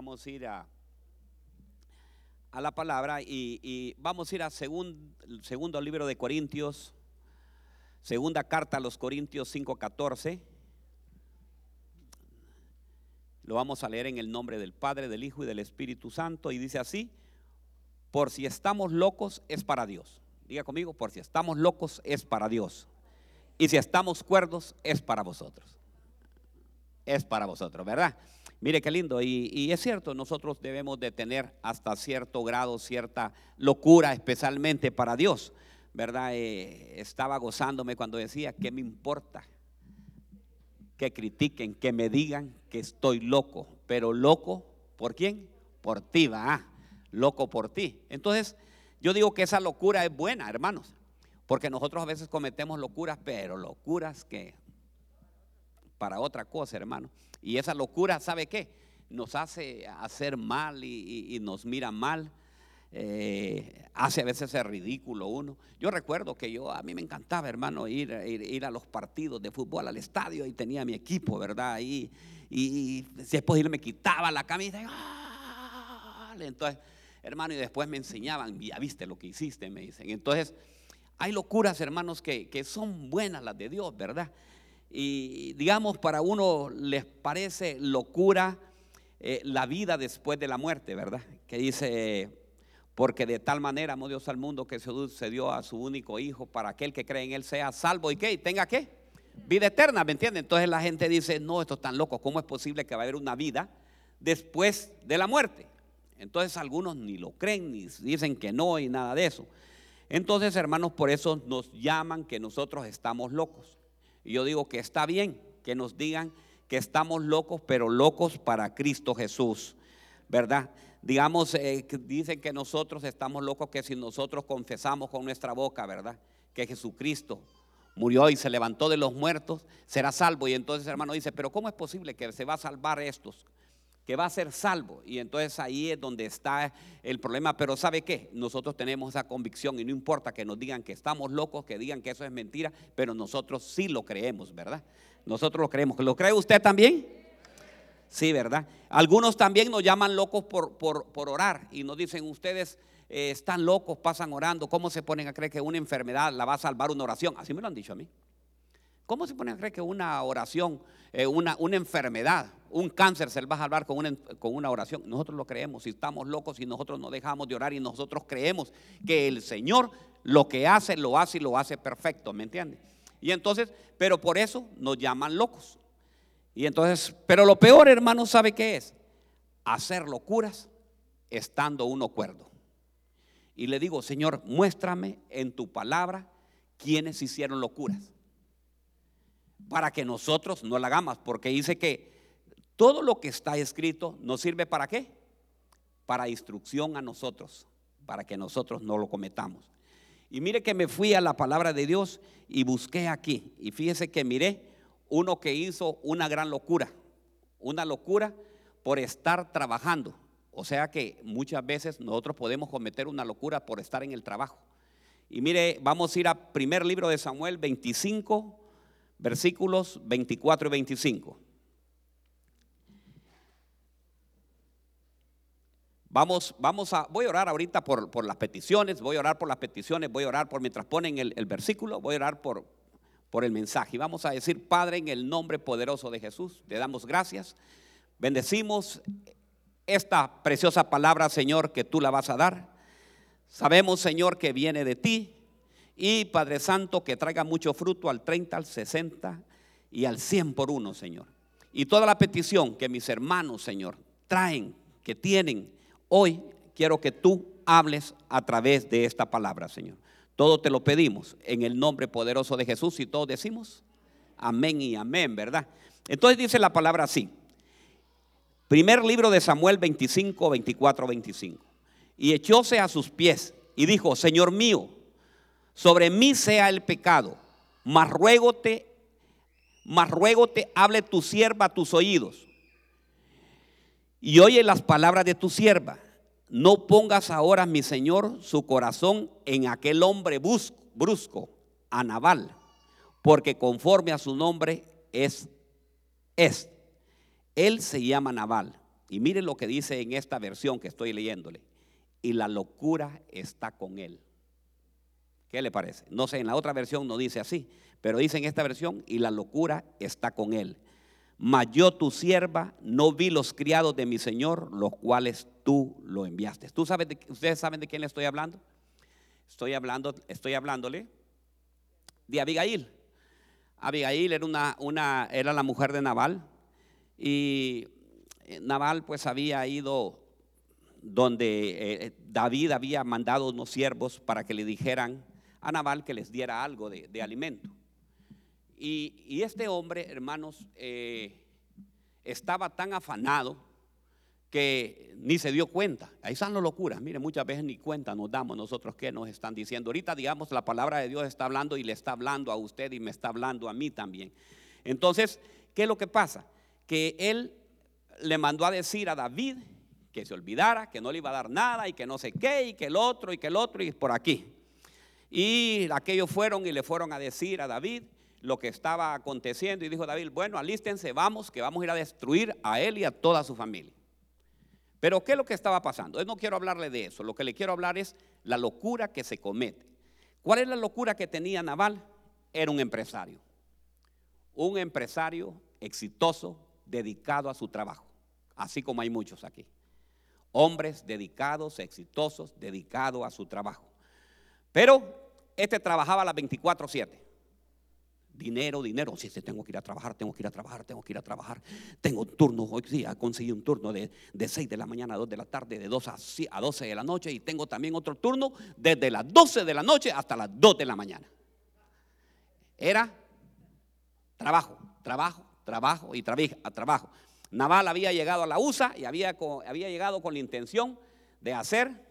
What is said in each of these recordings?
Vamos a ir a, a la palabra y, vamos a ir a segun- segundo libro de Corintios, segunda carta a los Corintios 5:14. Lo vamos a leer en el nombre del Padre, del Hijo y del Espíritu Santo y dice así, por si estamos locos es para Dios. Diga conmigo, por si estamos locos es para Dios. Y si estamos cuerdos es para vosotros. Es para vosotros, ¿verdad? Mire qué lindo. Y, es cierto, nosotros debemos de tener hasta cierto grado, cierta locura, especialmente para Dios, ¿verdad? Eh, estaba gozándome cuando decía, ¿qué me importa? Que critiquen, que me digan que estoy loco. Pero loco, ¿por quién? Por ti, va. Loco por ti. Entonces, yo digo que esa locura es buena, hermanos. Porque nosotros a veces cometemos locuras, pero locuras que para otra cosa, hermano. Y esa locura, ¿sabe qué? Nos hace hacer mal y, nos mira mal. eh, hace a veces el ridículo uno. Yo recuerdo que yo, a mí me encantaba, hermano, ir, ir, ir a los partidos de fútbol, al estadio, y tenía mi equipo, ¿verdad? Y, y, y después ir me quitaba la camisa. y, ¡ah! Entonces, hermano, y después me enseñaban, ya viste lo que hiciste, me dicen. Entonces, hay locuras, hermanos, que, que son buenas las de Dios, ¿verdad? Y digamos, para uno les parece locura eh, la vida después de la muerte, ¿verdad? Que dice, porque de tal manera amó Dios al mundo que se dio a su único hijo para aquel que cree en él sea salvo y que tenga qué? Vida eterna, ¿me entienden? Entonces la gente dice, no, esto es tan loco, ¿cómo es posible que va a haber una vida después de la muerte? Entonces algunos ni lo creen, ni dicen que no y nada de eso. Entonces, hermanos, por eso nos llaman que nosotros estamos locos. Y yo digo que está bien que nos digan que estamos locos, pero locos para Cristo Jesús, ¿verdad? Digamos, eh, dicen que nosotros estamos locos, que si nosotros confesamos con nuestra boca, ¿verdad? Que Jesucristo murió y se levantó de los muertos, será salvo. Y entonces, hermano, dice, pero ¿cómo es posible que se va a salvar estos? Que va a ser salvo. Y entonces ahí es donde está el problema. Pero ¿sabe qué? Nosotros tenemos esa convicción y no importa que nos digan que estamos locos, que digan que eso es mentira, pero nosotros sí lo creemos, ¿verdad? Nosotros lo creemos. ¿Lo cree usted también? Sí, ¿verdad? Algunos también nos llaman locos por, por, por orar y nos dicen, ustedes eh, están locos, pasan orando. ¿Cómo se ponen a creer que una enfermedad la va a salvar una oración? Así me lo han dicho a mí. ¿Cómo se ponen a creer que una oración, eh, una, una enfermedad, un cáncer se va a salvar con una, con una oración? Nosotros lo creemos, si estamos locos y nosotros no dejamos de orar y nosotros creemos que el Señor lo que hace, lo hace y lo hace perfecto, ¿me entiende? Y entonces, pero por eso nos llaman locos. Y entonces, pero lo peor, hermano, ¿sabe qué es? Hacer locuras estando uno cuerdo. Y le digo, Señor, muéstrame en tu palabra quienes hicieron locuras para que nosotros no la hagamos, porque dice que todo lo que está escrito nos sirve para qué? Para instrucción a nosotros, para que nosotros no lo cometamos. Y mire que me fui a la palabra de Dios y busqué aquí, y fíjese que miré uno que hizo una gran locura, una locura por estar trabajando. O sea que muchas veces nosotros podemos cometer una locura por estar en el trabajo. Y mire, vamos a ir a primer libro de Samuel 25, versículos 24 y 25. Vamos, vamos a, voy a orar ahorita por, por las peticiones, voy a orar por las peticiones, voy a orar por mientras ponen el, el versículo, voy a orar por, por el mensaje. Y vamos a decir, Padre, en el nombre poderoso de Jesús, te damos gracias, bendecimos esta preciosa palabra, Señor, que tú la vas a dar. Sabemos, Señor, que viene de ti, y Padre Santo, que traiga mucho fruto al 30, al 60 y al 100 por uno, Señor. Y toda la petición que mis hermanos, Señor, traen, que tienen, hoy quiero que tú hables a través de esta palabra, Señor. Todo te lo pedimos en el nombre poderoso de Jesús y todos decimos amén y amén, ¿verdad? Entonces dice la palabra así. Primer libro de Samuel 25, 24, 25. Y echóse a sus pies y dijo, Señor mío, sobre mí sea el pecado, mas ruégote, mas ruégote, hable tu sierva a tus oídos. Y oye las palabras de tu sierva. No pongas ahora, mi Señor, su corazón en aquel hombre brusco, brusco a Nabal, porque conforme a su nombre es, es. Él se llama Nabal. Y mire lo que dice en esta versión que estoy leyéndole. Y la locura está con él. ¿Qué le parece? No sé, en la otra versión no dice así, pero dice en esta versión, y la locura está con él. Mas yo tu sierva no vi los criados de mi Señor, los cuales tú lo enviaste. ¿Tú sabes ¿Ustedes saben de quién le estoy hablando? Estoy hablando, estoy hablándole de Abigail. Abigail era, una, una, era la mujer de Nabal y eh, Nabal pues había ido donde eh, David había mandado unos siervos para que le dijeran a Nabal que les diera algo de, alimento. Y, este hombre, hermanos, eh, estaba tan afanado que ni se dio cuenta. Ahí están las locuras. Mire, muchas veces ni cuenta nos damos nosotros qué nos están diciendo. Ahorita, digamos, la palabra de Dios está hablando y le está hablando a usted y me está hablando a mí también. Entonces, ¿qué es lo que pasa? Que él le mandó a decir a David que se olvidara, que no le iba a dar nada y que no sé qué, y que el otro, y que el otro, y por aquí. Y aquellos fueron y le fueron a decir a David lo que estaba aconteciendo, y dijo David, bueno, alístense, vamos, que vamos a ir a destruir a él y a toda su familia. Pero ¿qué es lo que estaba pasando? Yo no quiero hablarle de eso, lo que le quiero hablar es la locura que se comete. ¿Cuál es la locura que tenía Naval? Era un empresario, un empresario exitoso, dedicado a su trabajo, así como hay muchos aquí. Hombres dedicados, exitosos, dedicados a su trabajo. Pero este trabajaba a las 24/7 dinero, dinero. Si sí, tengo que ir a trabajar, tengo que ir a trabajar, tengo que ir a trabajar. Tengo turnos, hoy sí, conseguí un turno de, de 6 de la mañana a 2 de la tarde, de 2 a, a 12 de la noche. Y tengo también otro turno desde las 12 de la noche hasta las 2 de la mañana. Era trabajo, trabajo, trabajo y trabajo. Naval había llegado a la USA y había, había llegado con la intención de hacer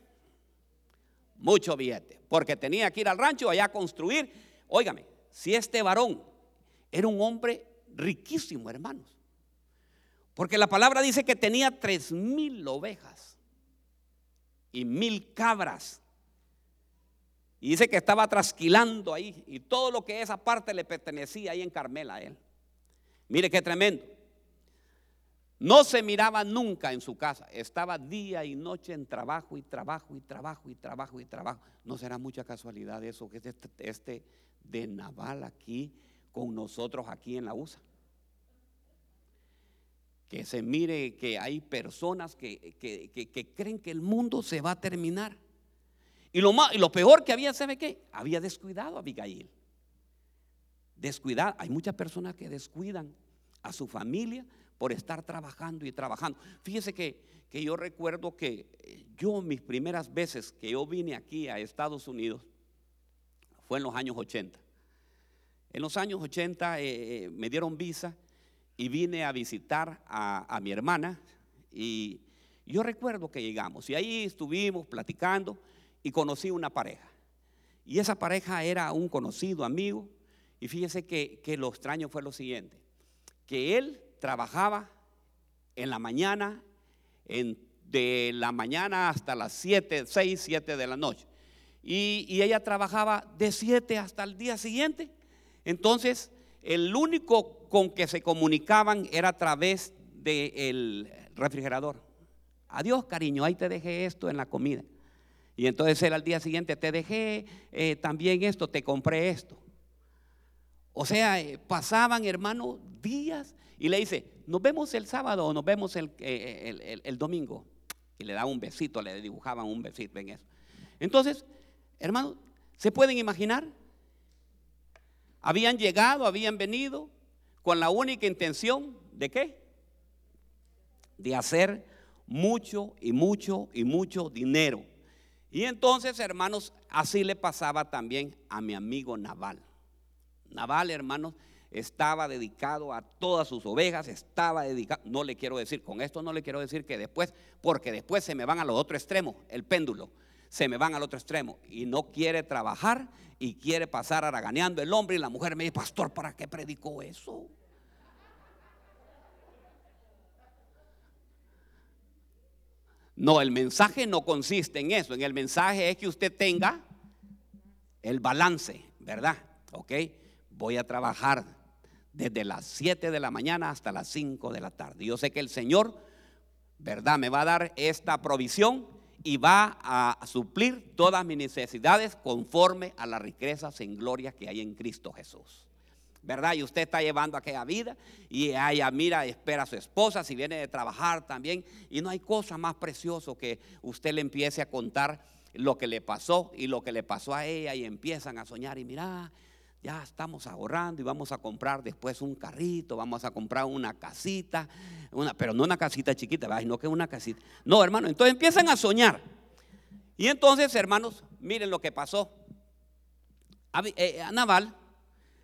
mucho billete, porque tenía que ir al rancho allá a construir. Óigame, si este varón era un hombre riquísimo, hermanos. Porque la palabra dice que tenía tres mil ovejas y mil cabras. Y dice que estaba trasquilando ahí y todo lo que esa parte le pertenecía ahí en Carmela a él. Mire qué tremendo. No se miraba nunca en su casa. Estaba día y noche en trabajo y trabajo y trabajo y trabajo y trabajo. No será mucha casualidad eso que este, este de Naval aquí con nosotros aquí en la USA. Que se mire que hay personas que, creen que el mundo se va a terminar. Y lo, más, y lo peor que había, ¿sabe qué? Había descuidado a Abigail. Descuidar. Hay muchas personas que descuidan a su familia por estar trabajando y trabajando. Fíjese que, que yo recuerdo que yo mis primeras veces que yo vine aquí a Estados Unidos, fue en los años 80. En los años 80 eh, eh, me dieron visa y vine a visitar a, mi hermana y yo recuerdo que llegamos y ahí estuvimos platicando y conocí una pareja. Y esa pareja era un conocido amigo y fíjese que, lo extraño fue lo siguiente, que él trabajaba en la mañana, de la mañana hasta las 7, 6, 7 de la noche. Y, ella trabajaba de 7 hasta el día siguiente. Entonces, el único con que se comunicaban era a través del refrigerador. Adiós, cariño, ahí te dejé esto en la comida. Y entonces él al día siguiente, te dejé eh, también esto, te compré esto. O sea, eh, pasaban, hermano, días y le dice, nos vemos el sábado o nos vemos el, eh, el domingo. Y le daba un besito, le dibujaban un besito en eso. Entonces, Hermano, ¿se pueden imaginar? Habían llegado, habían venido con la única intención de qué? De hacer mucho y mucho y mucho dinero. Y entonces, hermanos, así le pasaba también a mi amigo Naval. Naval, hermanos, estaba dedicado a todas sus ovejas, estaba dedicado, no le quiero decir, con esto no le quiero decir que después, porque después se me van a los otro extremo, el péndulo se me van al otro extremo y no quiere trabajar y quiere pasar araganeando el hombre y la mujer me dice, pastor, ¿para qué predicó eso? No, el mensaje no consiste en eso. En el mensaje es que usted tenga el balance, ¿verdad? Ok, voy a trabajar desde las 7 de la mañana hasta las 5 de la tarde. Yo sé que el Señor ¿verdad? Me va a dar esta provisión y va a suplir todas mis necesidades conforme a las riquezas en gloria que hay en Cristo Jesús. ¿Verdad? Y usted está llevando aquella vida y ella mira, espera a su esposa, si viene de trabajar también. Y no hay cosa más precioso que usted le empiece a contar lo que le pasó y lo que le pasó a ella y empiezan a soñar y mira, ya estamos ahorrando y vamos a comprar después un carrito, vamos a comprar una casita, una, pero no una casita chiquita, sino que una casita. No, hermano, entonces empiezan a soñar. Y entonces, hermanos, miren lo que pasó. A, eh, a Naval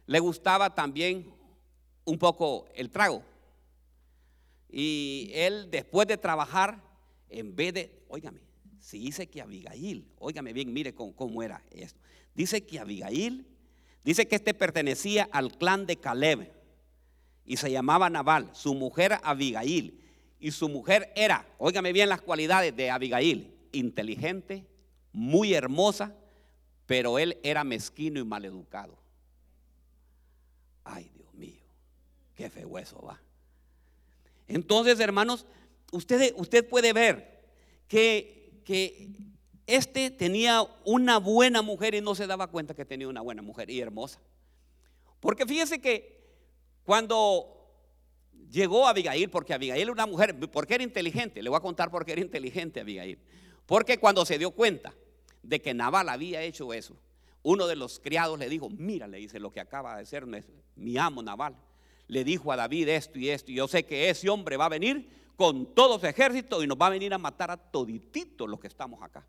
le gustaba también un poco el trago. Y él, después de trabajar, en vez de, óigame, si dice que Abigail, óigame bien, mire cómo, cómo era esto. Dice que Abigail Dice que este pertenecía al clan de Caleb y se llamaba Nabal, su mujer Abigail. Y su mujer era, óigame bien las cualidades de Abigail, inteligente, muy hermosa, pero él era mezquino y maleducado. Ay, Dios mío, qué feo eso va. Entonces, hermanos, usted, usted puede ver que, que este tenía una buena mujer y no se daba cuenta que tenía una buena mujer y hermosa. Porque fíjese que cuando llegó Abigail, porque Abigail era una mujer, porque era inteligente, le voy a contar por qué era inteligente Abigail. Porque cuando se dio cuenta de que Nabal había hecho eso, uno de los criados le dijo, mira, le dice lo que acaba de hacer mi amo Nabal. Le dijo a David esto y esto, y yo sé que ese hombre va a venir con todo su ejército y nos va a venir a matar a todititos los que estamos acá.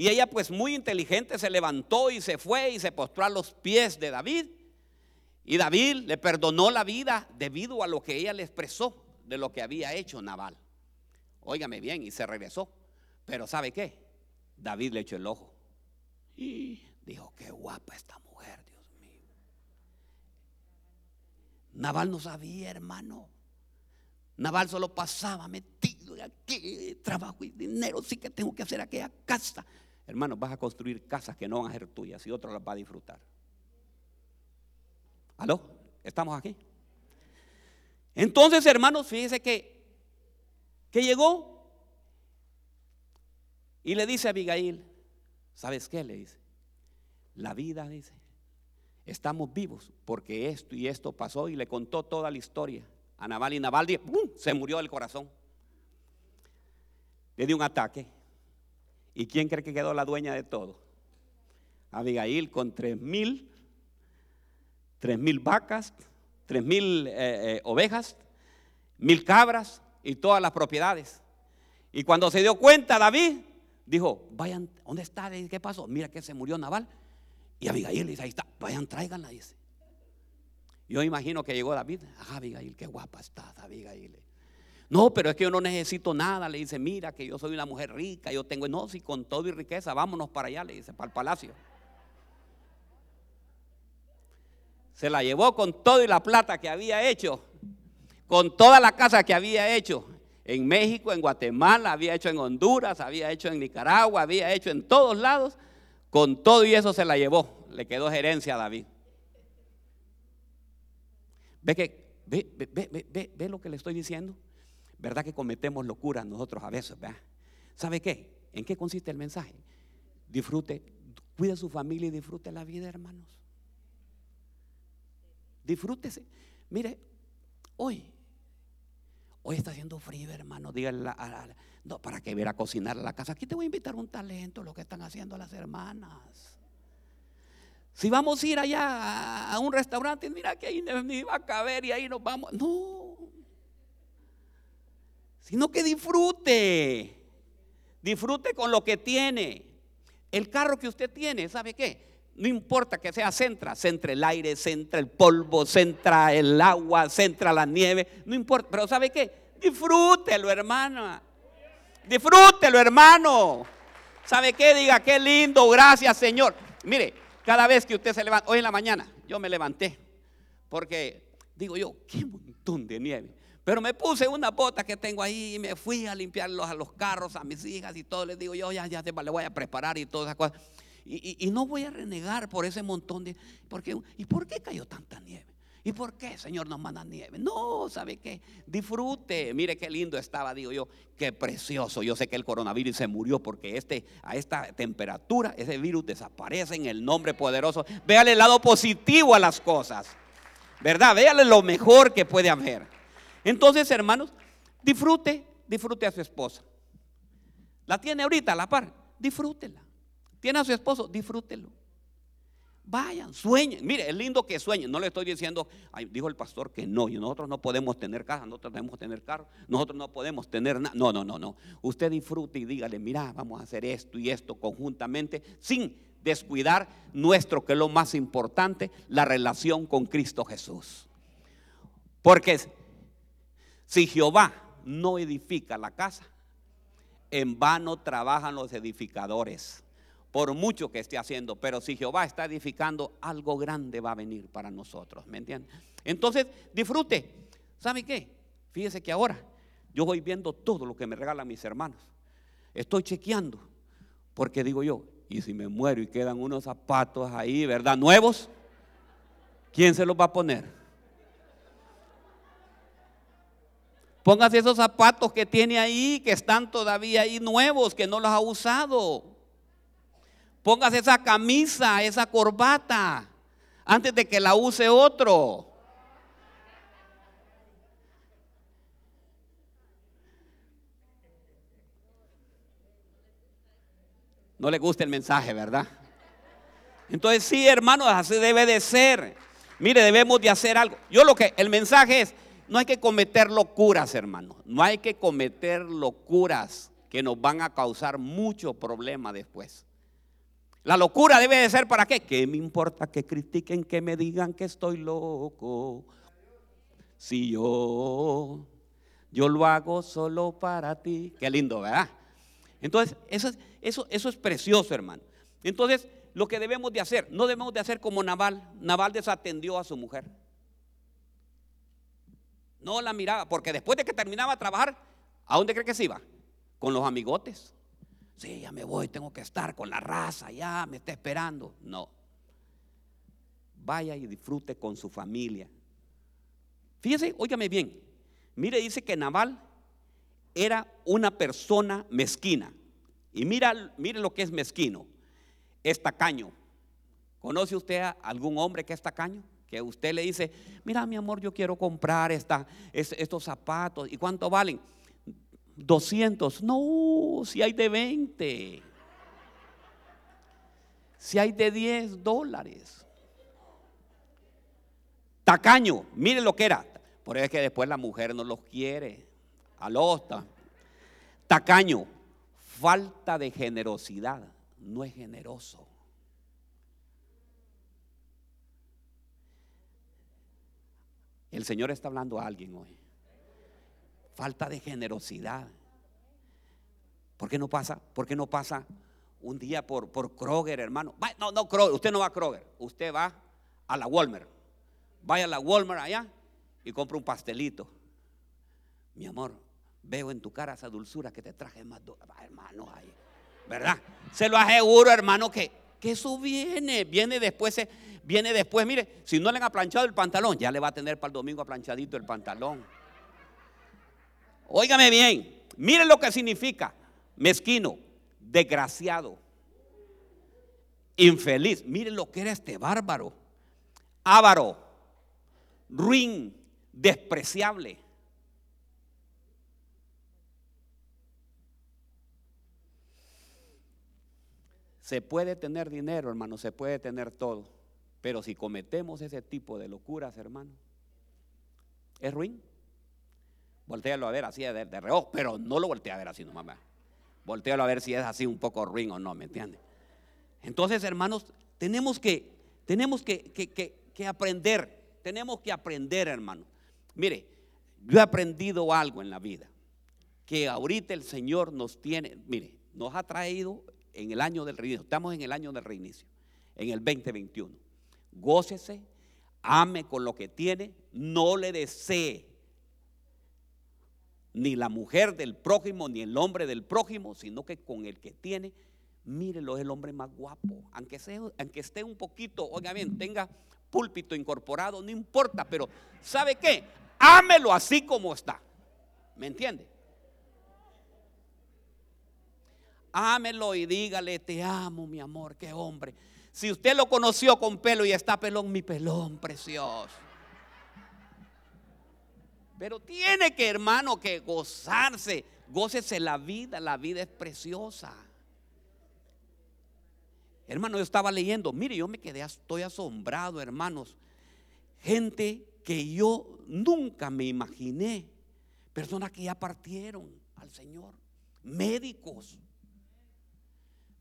Y ella pues muy inteligente se levantó y se fue y se postró a los pies de David. Y David le perdonó la vida debido a lo que ella le expresó de lo que había hecho Naval. Óigame bien, y se regresó. Pero ¿sabe qué? David le echó el ojo. Y dijo, qué guapa esta mujer, Dios mío. Naval no sabía, hermano. Naval solo pasaba metido aquí, trabajo y dinero, sí que tengo que hacer aquella casa. Hermanos, vas a construir casas que no van a ser tuyas y otro las va a disfrutar. ¿Aló? ¿Estamos aquí? Entonces, hermanos, fíjense que, que llegó y le dice a Abigail, ¿sabes qué? Le dice, la vida, dice, estamos vivos porque esto y esto pasó y le contó toda la historia a Naval y Naval se murió del corazón. Le dio un ataque. ¿Y quién cree que quedó la dueña de todo? Abigail con tres mil, tres mil vacas, tres mil eh, eh, ovejas, mil cabras y todas las propiedades. Y cuando se dio cuenta David, dijo, vayan, ¿dónde está? ¿Qué pasó? Mira que se murió Naval. Y Abigail dice, ahí está, vayan, tráiganla, dice. Yo imagino que llegó David. Ah, Abigail, qué guapa estás, Abigail. No, pero es que yo no necesito nada. Le dice, mira que yo soy una mujer rica, yo tengo, no, si con todo y riqueza, vámonos para allá, le dice, para el palacio. Se la llevó con todo y la plata que había hecho, con toda la casa que había hecho. En México, en Guatemala, había hecho en Honduras, había hecho en Nicaragua, había hecho en todos lados. Con todo y eso se la llevó. Le quedó gerencia a David. ¿Ve, que, ve, ve, ve, ve lo que le estoy diciendo? ¿Verdad que cometemos locuras nosotros a veces? ¿verdad? ¿Sabe qué? ¿En qué consiste el mensaje? Disfrute, cuide a su familia y disfrute la vida, hermanos. Disfrútese. Mire, hoy, hoy está haciendo frío, hermano. Díganle no, para que ver a cocinar a la casa. Aquí te voy a invitar un talento, lo que están haciendo las hermanas. Si vamos a ir allá a un restaurante, mira que ahí ni va a caber y ahí nos vamos. No. Sino que disfrute. Disfrute con lo que tiene. El carro que usted tiene, ¿sabe qué? No importa que sea centra, centra el aire, centra el polvo, centra el agua, centra la nieve, no importa, pero ¿sabe qué? Disfrútelo, hermana. Disfrútelo, hermano. ¿Sabe qué? Diga, qué lindo, gracias, Señor. Mire, cada vez que usted se levanta, hoy en la mañana, yo me levanté, porque digo yo, qué montón de nieve. Pero me puse una bota que tengo ahí y me fui a limpiarlos a los carros, a mis hijas y todo. Les digo yo, ya, ya, le voy a preparar y todas esas cosas. Y, no voy a renegar por ese montón de. Porque, ¿Y por qué cayó tanta nieve? ¿Y por qué, Señor, nos manda nieve? No, ¿sabe qué? Disfrute. Mire qué lindo estaba, digo yo. Qué precioso. Yo sé que el coronavirus se murió porque este, a esta temperatura ese virus desaparece en el nombre poderoso. Véale el lado positivo a las cosas. ¿Verdad? Véale lo mejor que puede haber. Entonces, hermanos, disfrute, disfrute a su esposa. La tiene ahorita a la par. Disfrútela. Tiene a su esposo, disfrútelo. Vayan, sueñen. Mire, es lindo que sueñen. No le estoy diciendo, dijo el pastor que no. Y nosotros no podemos tener casa, nosotros debemos tener carro, nosotros no podemos tener nada. No, no, no, no. Usted disfrute y dígale, mira, vamos a hacer esto y esto conjuntamente, sin descuidar nuestro, que es lo más importante, la relación con Cristo Jesús. Porque si Jehová no edifica la casa, en vano trabajan los edificadores por mucho que esté haciendo, pero si Jehová está edificando, algo grande va a venir para nosotros, ¿me entienden? Entonces, disfrute. ¿Sabe qué? Fíjese que ahora yo voy viendo todo lo que me regalan mis hermanos. Estoy chequeando, porque digo yo, y si me muero y quedan unos zapatos ahí, ¿verdad? Nuevos, ¿quién se los va a poner? Póngase esos zapatos que tiene ahí, que están todavía ahí nuevos, que no los ha usado. Póngase esa camisa, esa corbata, antes de que la use otro. No le gusta el mensaje, ¿verdad? Entonces sí, hermanos, así debe de ser. Mire, debemos de hacer algo. Yo lo que, el mensaje es, no hay que cometer locuras, hermanos. No hay que cometer locuras que nos van a causar mucho problema después. La locura debe de ser para qué? ¿Qué me importa que critiquen, que me digan que estoy loco? Si yo, yo lo hago solo para ti. Qué lindo, ¿verdad? Entonces, eso, eso, eso es precioso, hermano. Entonces, lo que debemos de hacer, no debemos de hacer como Naval. Naval desatendió a su mujer. No la miraba, porque después de que terminaba de trabajar, ¿a dónde cree que se iba? Con los amigotes. Sí, ya me voy, tengo que estar con la raza, ya me está esperando. No. Vaya y disfrute con su familia. Fíjese, óigame bien. Mire, dice que Naval era una persona mezquina. Y mira, mire lo que es mezquino. Es tacaño. ¿Conoce usted a algún hombre que es tacaño? Que usted le dice, mira mi amor, yo quiero comprar estos zapatos. ¿Y cuánto valen? 200. No, si hay de 20. Si hay de 10 dólares. Tacaño, mire lo que era. Por eso es que después la mujer no los quiere. Alosta. Tacaño, falta de generosidad. No es generoso. El Señor está hablando a alguien hoy falta de generosidad. ¿Por qué no pasa? ¿Por qué no pasa un día por, por Kroger, hermano? No, no, Kroger, usted no va a Kroger, usted va a la Walmart. Vaya a la Walmart allá y compra un pastelito. Mi amor, veo en tu cara esa dulzura que te traje más, hermano, ahí. ¿verdad? Se lo aseguro, hermano, que, que eso viene, viene después, viene después, mire, si no le han aplanchado el pantalón, ya le va a tener para el domingo aplanchadito el pantalón. Óigame bien, miren lo que significa mezquino, desgraciado, infeliz. Miren lo que era este bárbaro, ávaro, ruin, despreciable. Se puede tener dinero, hermano, se puede tener todo. Pero si cometemos ese tipo de locuras, hermano, es ruin. Voltealo a ver así de, de reojo, pero no lo voltea a ver así nomás. Voltealo a ver si es así un poco ruin o no, ¿me entiende? Entonces, hermanos, tenemos que, tenemos que, que aprender, tenemos que aprender, hermano. Mire, yo he aprendido algo en la vida, que ahorita el Señor nos tiene, mire, nos ha traído en el año del reinicio, estamos en el año del reinicio, en el 2021. Gócese, ame con lo que tiene, no le desee ni la mujer del prójimo, ni el hombre del prójimo, sino que con el que tiene, mírelo, es el hombre más guapo. Aunque, sea, aunque esté un poquito, oiga bien, tenga púlpito incorporado, no importa, pero ¿sabe qué? Ámelo así como está. ¿Me entiende? Ámelo y dígale, te amo, mi amor, qué hombre. Si usted lo conoció con pelo y está pelón, mi pelón precioso. Pero tiene que, hermano, que gozarse. Gócese la vida, la vida es preciosa. Hermano, yo estaba leyendo, mire, yo me quedé, estoy asombrado, hermanos. Gente que yo nunca me imaginé, personas que ya partieron al Señor, médicos,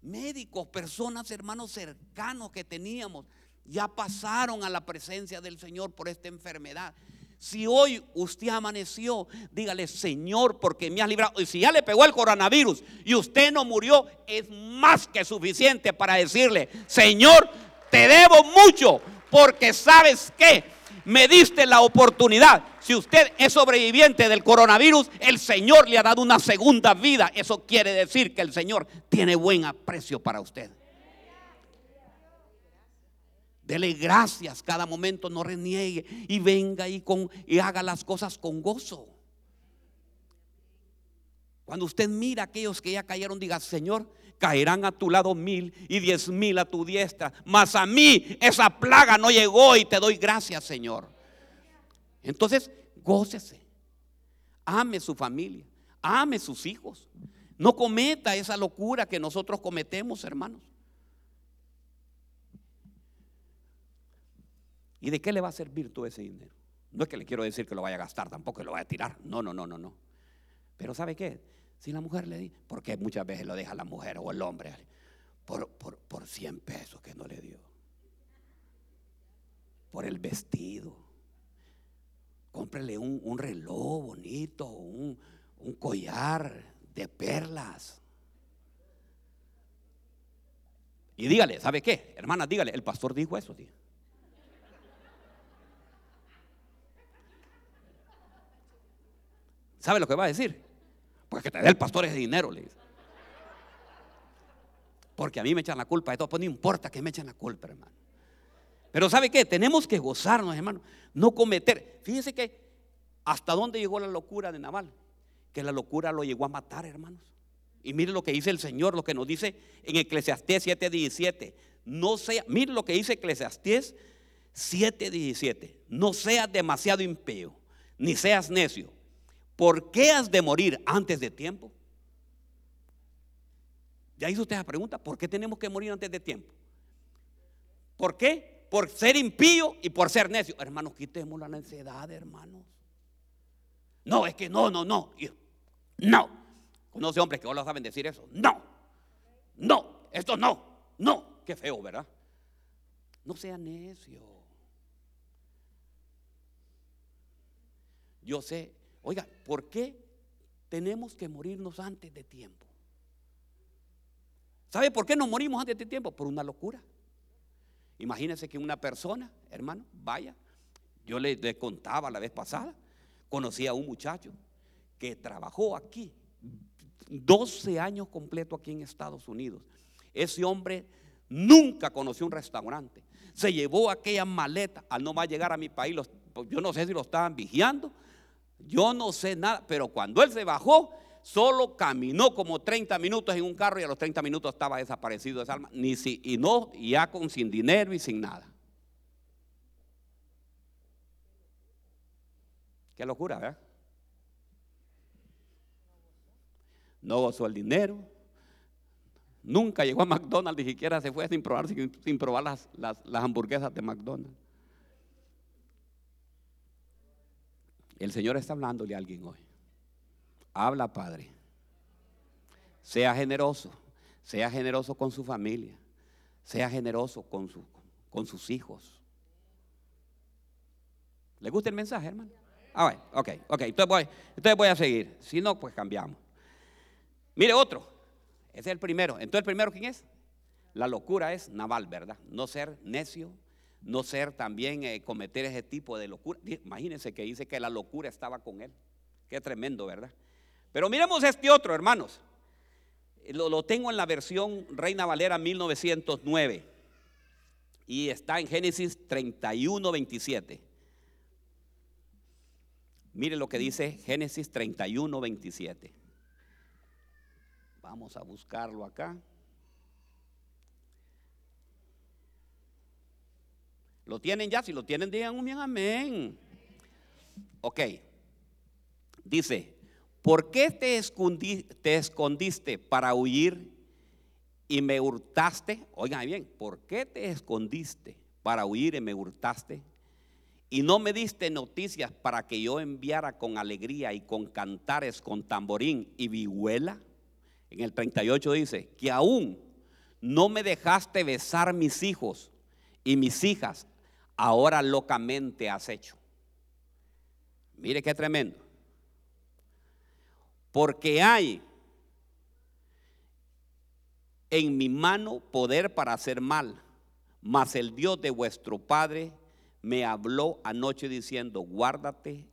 médicos, personas, hermanos cercanos que teníamos, ya pasaron a la presencia del Señor por esta enfermedad. Si hoy usted amaneció, dígale, Señor, porque me has librado. Y si ya le pegó el coronavirus y usted no murió, es más que suficiente para decirle, Señor, te debo mucho, porque sabes que me diste la oportunidad. Si usted es sobreviviente del coronavirus, el Señor le ha dado una segunda vida. Eso quiere decir que el Señor tiene buen aprecio para usted. Dele gracias cada momento, no reniegue y venga y, y haga las cosas con gozo. Cuando usted mira a aquellos que ya cayeron, diga, Señor, caerán a tu lado mil y diez mil a tu diestra, mas a mí esa plaga no llegó y te doy gracias, Señor. Entonces, gócese, ame su familia, ame sus hijos. No cometa esa locura que nosotros cometemos, hermanos. ¿Y de qué le va a servir todo ese dinero? No es que le quiero decir que lo vaya a gastar, tampoco que lo vaya a tirar. No, no, no, no, no. Pero ¿sabe qué? Si la mujer le dice, porque muchas veces lo deja la mujer o el hombre por, por, por 100 pesos que no le dio. Por el vestido. Cómprele un, un reloj bonito, un, un collar de perlas. Y dígale, ¿sabe qué? Hermana, dígale, el pastor dijo eso. Tío. ¿Sabe lo que va a decir? Porque que te dé el pastor ese dinero, le dice. Porque a mí me echan la culpa de todo, pues no importa que me echen la culpa, hermano. Pero ¿sabe qué? Tenemos que gozarnos, hermano. No cometer. Fíjese que hasta dónde llegó la locura de Naval. Que la locura lo llegó a matar, hermanos. Y mire lo que dice el Señor, lo que nos dice en Eclesiastés 7:17. No sea, mire lo que dice Eclesiastés 7:17. No seas demasiado impío, ni seas necio ¿por qué has de morir antes de tiempo? Ya hizo usted la pregunta, ¿por qué tenemos que morir antes de tiempo? ¿Por qué? Por ser impío y por ser necio. Hermanos, quitemos la necedad, hermanos. No, es que no, no, no. No. Conoce hombres que no saben decir eso. No. No. Esto no. No. Qué feo, ¿verdad? No sea necio. Yo sé, Oiga, ¿por qué tenemos que morirnos antes de tiempo? ¿Sabe por qué nos morimos antes de tiempo? Por una locura. Imagínense que una persona, hermano, vaya, yo le, contaba la vez pasada, conocí a un muchacho que trabajó aquí 12 años completo aquí en Estados Unidos. Ese hombre nunca conoció un restaurante. Se llevó aquella maleta al no más llegar a mi país. yo no sé si lo estaban vigiando yo no sé nada, pero cuando él se bajó, solo caminó como 30 minutos en un carro y a los 30 minutos estaba desaparecido esa alma, ni si, y no, ya con sin dinero y sin nada. Qué locura, ¿verdad? No gozó el dinero. Nunca llegó a McDonald's, ni siquiera se fue sin probar, sin, probar las, las hamburguesas de McDonald's. El Señor está hablándole a alguien hoy. Habla, Padre. Sea generoso. Sea generoso con su familia. Sea generoso con, con sus hijos. ¿Le gusta el mensaje, hermano? Ah, bueno, ok, ok. Entonces voy, entonces voy a seguir. Si no, pues cambiamos. Mire otro. Ese es el primero. Entonces, ¿el primero quién es? La locura es naval, ¿verdad? No ser necio, no ser también eh, cometer ese tipo de locura. Imagínense que dice que la locura estaba con él. Qué tremendo, ¿verdad? Pero miremos este otro, hermanos. Lo, lo tengo en la versión Reina Valera 1909. y está en Génesis 31, 27. Mire lo que dice Génesis 31, 27. Vamos a buscarlo acá. ¿Lo tienen ya? Si lo tienen, digan un bien amén. Ok. Dice, ¿por qué te, escondiste para huir y me hurtaste? Oigan bien, ¿por qué te escondiste para huir y me hurtaste? Y no me diste noticias para que yo enviara con alegría y con cantares, con tamborín y vihuela. En el 38 dice, que aún no me dejaste besar mis hijos y mis hijas, ahora locamente has hecho. Mire qué tremendo. Porque hay en mi mano poder para hacer mal, mas el Dios de vuestro Padre me habló anoche diciendo, guárdate,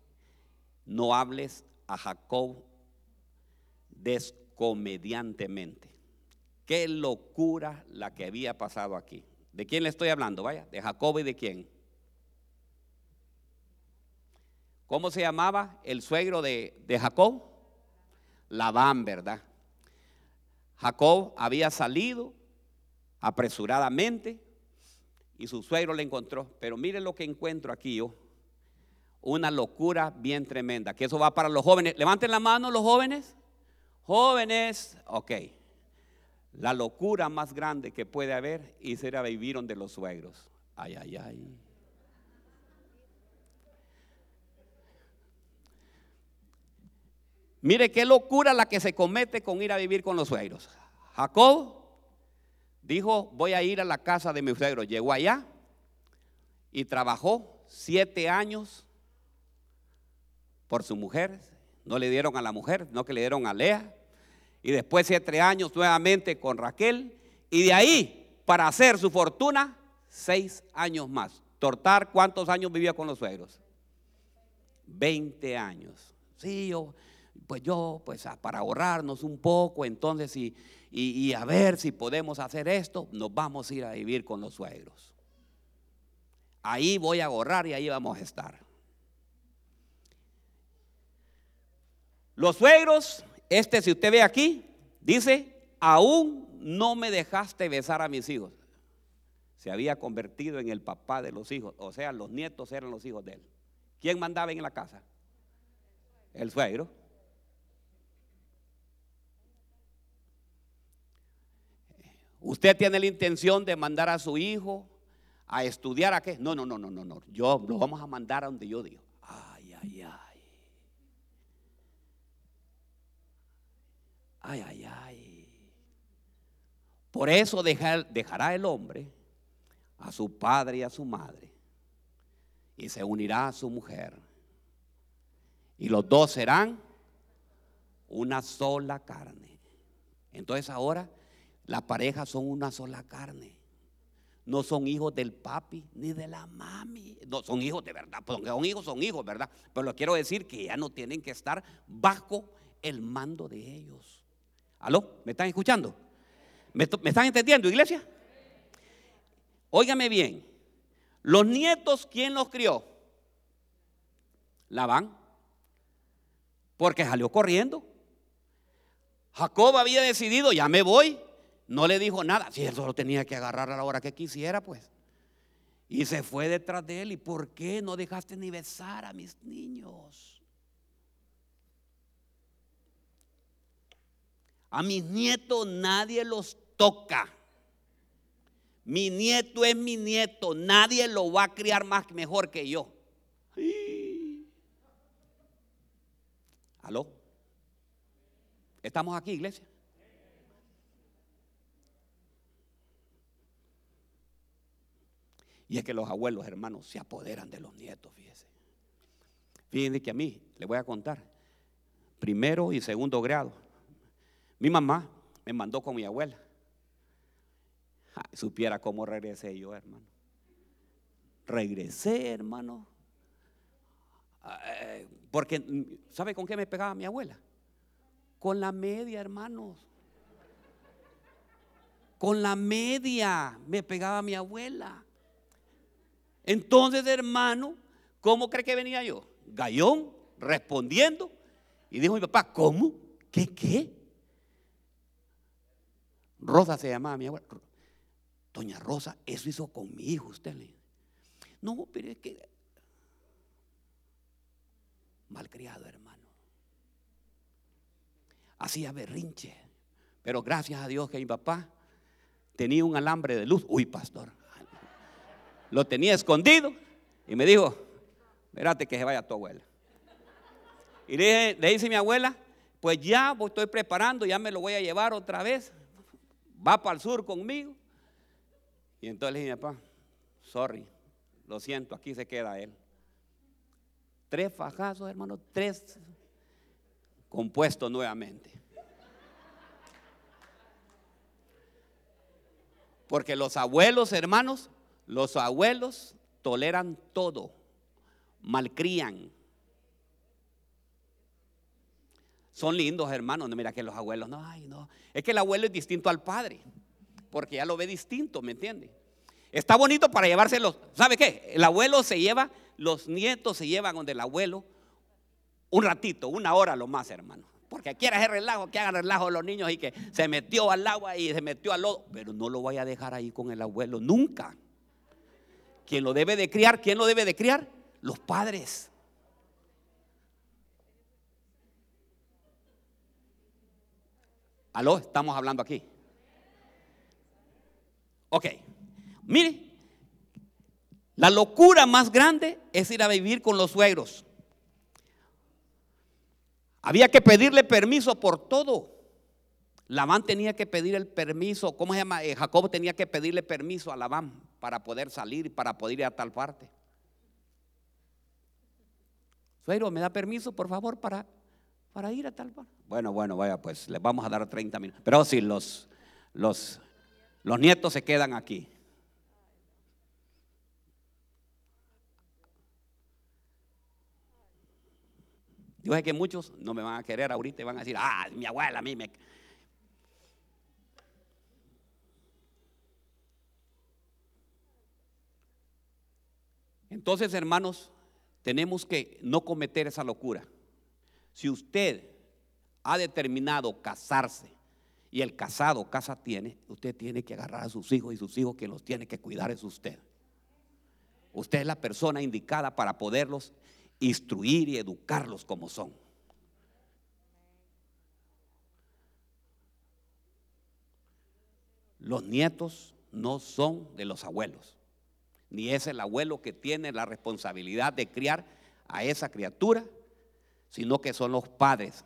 no hables a Jacob descomediantemente. Qué locura la que había pasado aquí. ¿De quién le estoy hablando? Vaya, de Jacob y de quién. ¿Cómo se llamaba el suegro de, de Jacob? Labán, ¿verdad? Jacob había salido apresuradamente y su suegro le encontró. Pero mire lo que encuentro aquí yo. Una locura bien tremenda. Que eso va para los jóvenes. Levanten la mano los jóvenes. Jóvenes, ok. La locura más grande que puede haber y será vivir donde los suegros. Ay, ay, ay. Mire qué locura la que se comete con ir a vivir con los suegros. Jacob dijo, voy a ir a la casa de mi suegro. Llegó allá y trabajó siete años por su mujer. No le dieron a la mujer, no que le dieron a Lea. Y después siete años nuevamente con Raquel. Y de ahí, para hacer su fortuna, seis años más. Tortar, ¿cuántos años vivía con los suegros? Veinte años. Sí, yo pues yo, pues para ahorrarnos un poco, entonces y, y, a ver si podemos hacer esto, nos vamos a ir a vivir con los suegros. Ahí voy a ahorrar y ahí vamos a estar. Los suegros, este si usted ve aquí, dice, aún no me dejaste besar a mis hijos. Se había convertido en el papá de los hijos, o sea, los nietos eran los hijos de él. ¿Quién mandaba en la casa? El suegro. Usted tiene la intención de mandar a su hijo a estudiar a qué? No, no, no, no, no, no. Yo lo vamos a mandar a donde yo digo. Ay, ay, ay. Ay, ay, ay. Por eso dejará el hombre a su padre y a su madre y se unirá a su mujer. Y los dos serán una sola carne. Entonces ahora las parejas son una sola carne. No son hijos del papi ni de la mami. No, son hijos de verdad. Pues son hijos, son hijos, ¿verdad? Pero lo quiero decir que ya no tienen que estar bajo el mando de ellos. ¿Aló? ¿Me están escuchando? ¿Me, están entendiendo, iglesia? Óigame bien. Los nietos, ¿quién los crió? Labán. Porque salió corriendo. Jacob había decidido, ya me voy. No le dijo nada. Si él solo tenía que agarrar a la hora que quisiera, pues. Y se fue detrás de él. ¿Y por qué no dejaste ni besar a mis niños? A mis nietos nadie los toca. Mi nieto es mi nieto. Nadie lo va a criar más mejor que yo. ¿Aló? ¿Estamos aquí, iglesia? Y es que los abuelos, hermanos, se apoderan de los nietos, fíjese. Fíjense que a mí, le voy a contar, primero y segundo grado, mi mamá me mandó con mi abuela. supiera cómo regresé yo, hermano. Regresé, hermano. Porque, ¿sabe con qué me pegaba mi abuela? Con la media, hermanos. Con la media me pegaba mi abuela. Entonces, hermano, ¿cómo cree que venía yo? Gallón, respondiendo. Y dijo mi papá, ¿cómo? ¿Qué qué? Rosa se llamaba mi abuela. Doña Rosa, eso hizo con mi hijo usted. Le no, pero es que malcriado, hermano. Hacía berrinche. Pero gracias a Dios que mi papá tenía un alambre de luz. Uy, pastor. Lo tenía escondido y me dijo, espérate que se vaya tu abuela. Y le, le dice mi abuela, pues ya estoy preparando, ya me lo voy a llevar otra vez. Va para el sur conmigo. Y entonces le dije, papá, sorry, lo siento, aquí se queda él. Tres fajazos, hermano, tres compuestos nuevamente. Porque los abuelos, hermanos, los abuelos toleran todo, malcrían. Son lindos, hermanos. No, mira que los abuelos, no, ay, no. Es que el abuelo es distinto al padre, porque ya lo ve distinto, ¿me entiende? Está bonito para llevárselos. ¿Sabe qué? El abuelo se lleva, los nietos se llevan donde el abuelo un ratito, una hora lo más, hermano. Porque quiere hacer relajo, que hagan relajo los niños y que se metió al agua y se metió al lodo. Pero no lo vaya a dejar ahí con el abuelo, nunca. ¿Quién lo debe de criar? ¿Quién lo debe de criar? Los padres. Aló, estamos hablando aquí. Ok, mire, la locura más grande es ir a vivir con los suegros. Había que pedirle permiso por todo. Labán tenía que pedir el permiso, ¿cómo se llama? Eh, Jacob tenía que pedirle permiso a Labán para poder salir para poder ir a tal parte. Suegro, ¿me da permiso, por favor, para, para ir a tal parte? Bueno, bueno, vaya, pues les vamos a dar 30 minutos. Pero si los, los, los nietos se quedan aquí. Yo sé que muchos no me van a querer ahorita y van a decir, ah, mi abuela a mí me... Entonces, hermanos, tenemos que no cometer esa locura. Si usted ha determinado casarse y el casado casa tiene, usted tiene que agarrar a sus hijos y sus hijos que los tiene que cuidar es usted. Usted es la persona indicada para poderlos instruir y educarlos como son. Los nietos no son de los abuelos, ni es el abuelo que tiene la responsabilidad de criar a esa criatura, sino que son los padres.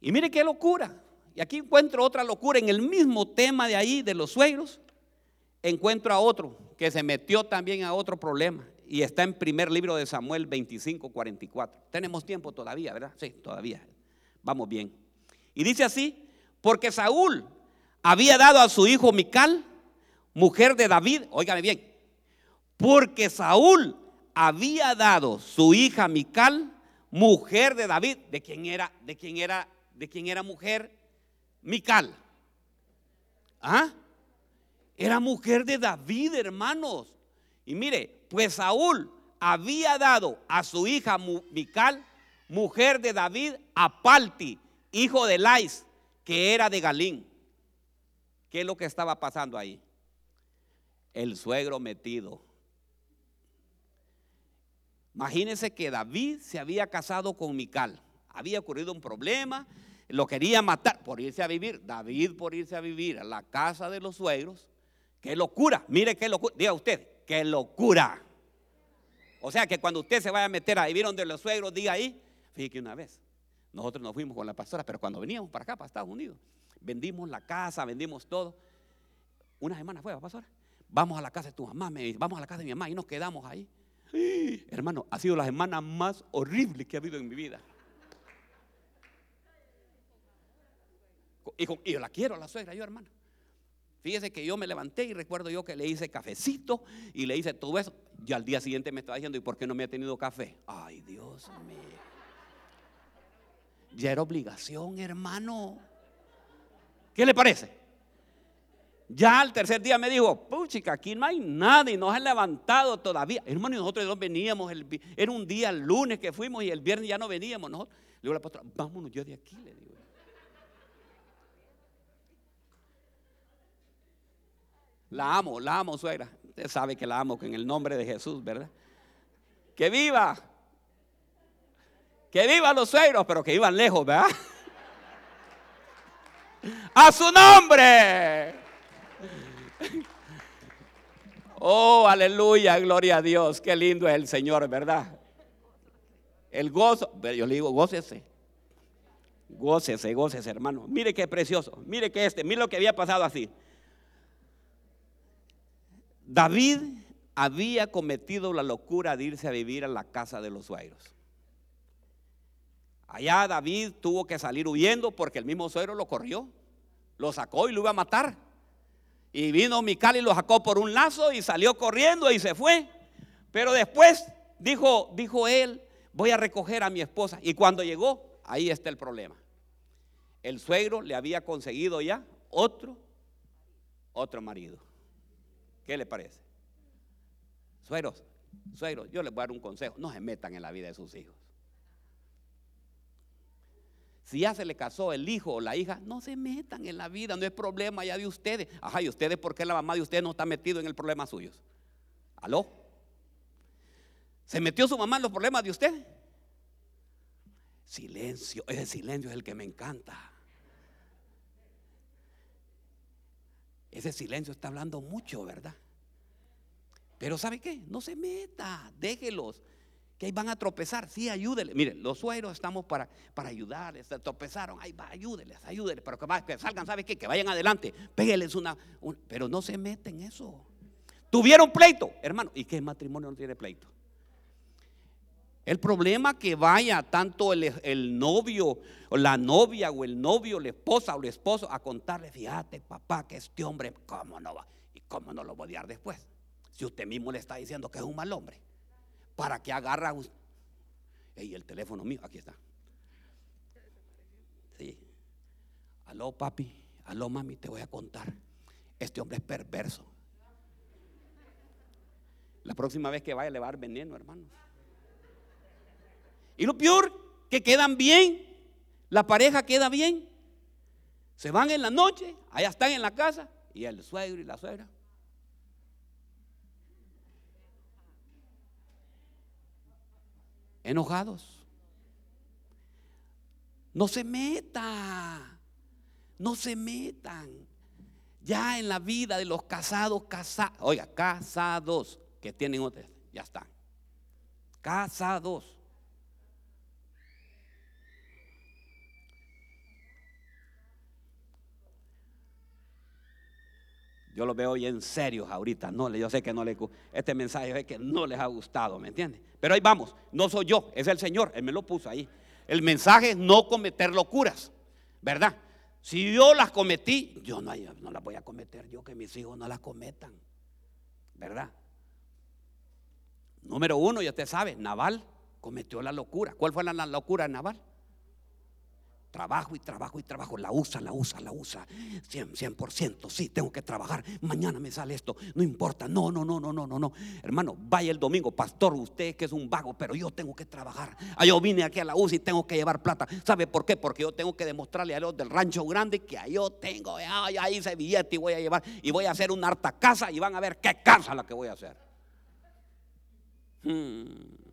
Y mire qué locura. Y aquí encuentro otra locura en el mismo tema de ahí, de los suegros. Encuentro a otro que se metió también a otro problema y está en primer libro de Samuel 25, 44. Tenemos tiempo todavía, ¿verdad? Sí, todavía. Vamos bien. Y dice así, porque Saúl había dado a su hijo Mical, mujer de David, óigame bien, porque Saúl había dado su hija Mical, mujer de David, de quién era, de quién era, de quién era mujer Mical. ¿Ah? Era mujer de David, hermanos. Y mire, pues Saúl había dado a su hija Mical, mujer de David, a Palti, hijo de Lais, que era de Galín. ¿Qué es lo que estaba pasando ahí? El suegro metido. Imagínense que David se había casado con Mical. Había ocurrido un problema, lo quería matar por irse a vivir. David por irse a vivir a la casa de los suegros Qué locura, mire qué locura, diga usted, qué locura. O sea que cuando usted se vaya a meter a vivir donde los suegros, diga ahí, fíjate una vez, nosotros nos fuimos con la pastora, pero cuando veníamos para acá, para Estados Unidos, vendimos la casa, vendimos todo. Una semana fue, pastora. Vamos a la casa de tu mamá, me dice, vamos a la casa de mi mamá y nos quedamos ahí. hermano, ha sido la semana más horrible que ha habido en mi vida. Y, yo la quiero, la suegra, yo hermano. Fíjese que yo me levanté y recuerdo yo que le hice cafecito y le hice todo eso. Y al día siguiente me estaba diciendo, ¿y por qué no me ha tenido café? Ay, Dios mío. Ya era obligación, hermano. ¿Qué le parece? Ya al tercer día me dijo, puchica, aquí no hay nada y no se han levantado todavía. Hermano, nosotros no veníamos, el, era un día el lunes que fuimos y el viernes ya no veníamos. Nosotros. Le digo a la pastora, vámonos yo de aquí, le digo. La amo, la amo, suegra. Usted sabe que la amo en el nombre de Jesús, ¿verdad? Que viva. Que vivan los suegros, pero que vivan lejos, ¿verdad? A su nombre. Oh, aleluya, gloria a Dios. Qué lindo es el Señor, ¿verdad? El gozo, yo le digo, gócese. Gócese, gócese, hermano. Mire qué precioso. Mire que este, mire lo que había pasado así. David había cometido la locura de irse a vivir a la casa de los suegros. Allá David tuvo que salir huyendo porque el mismo suegro lo corrió, lo sacó y lo iba a matar. Y vino Mical y lo sacó por un lazo y salió corriendo y se fue. Pero después dijo, dijo él, voy a recoger a mi esposa. Y cuando llegó, ahí está el problema. El suegro le había conseguido ya otro, otro marido. ¿Qué le parece? Suegros, suegros, yo les voy a dar un consejo. No se metan en la vida de sus hijos. Si ya se le casó el hijo o la hija, no se metan en la vida, no es problema ya de ustedes. Ajá, ¿y ustedes por qué la mamá de ustedes no está metido en el problema suyos? ¿Aló? ¿Se metió su mamá en los problemas de usted? Silencio, ese silencio es el que me encanta. Ese silencio está hablando mucho, ¿verdad? Pero ¿sabe qué? No se meta, déjelos que ahí van a tropezar, sí, ayúdenle. Miren, los sueros estamos para, para ayudarles, se tropezaron, ahí va, ayúdenles, ayúdenles, pero que, salgan, ¿sabe qué? Que vayan adelante, pégueles una, pero no se meten eso. Tuvieron pleito, hermano, ¿y qué matrimonio no tiene pleito? El problema que vaya tanto el, el, novio o la novia o el novio, la esposa o el esposo a contarle, fíjate papá, que este hombre, ¿cómo no va? ¿Y cómo no lo va a odiar después? Si usted mismo le está diciendo que es un mal hombre para que agarra. Y el teléfono mío, aquí está. Sí. Aló, papi. Aló, mami, te voy a contar. Este hombre es perverso. La próxima vez que vaya le va a dar veneno, hermano. Y lo peor, que quedan bien. La pareja queda bien. Se van en la noche, allá están en la casa. Y el suegro y la suegra enojados. No se meta, no se metan. Ya en la vida de los casados, casados, oiga, casados que tienen otros, ya están. Casados. Yo lo veo bien serios ahorita. No, yo sé que no le este mensaje es que no les ha gustado, ¿me entiendes? Pero ahí vamos, no soy yo, es el Señor, Él me lo puso ahí. El mensaje es no cometer locuras, ¿verdad? Si yo las cometí, yo no, no las voy a cometer, yo que mis hijos no las cometan, ¿verdad? Número uno, ya usted sabe, Naval cometió la locura. ¿Cuál fue la locura de Naval? Trabajo y trabajo y trabajo. La usa, la usa, la usa. 100%, 100%. Sí, tengo que trabajar. Mañana me sale esto. No importa. No, no, no, no, no, no, no. Hermano, vaya el domingo. Pastor, usted que es un vago, pero yo tengo que trabajar. Ah, yo vine aquí a la UCI y tengo que llevar plata. ¿Sabe por qué? Porque yo tengo que demostrarle a los del rancho grande que yo tengo. Ya, ya hice billete y voy a llevar. Y voy a hacer una harta casa y van a ver qué casa la que voy a hacer. Hmm.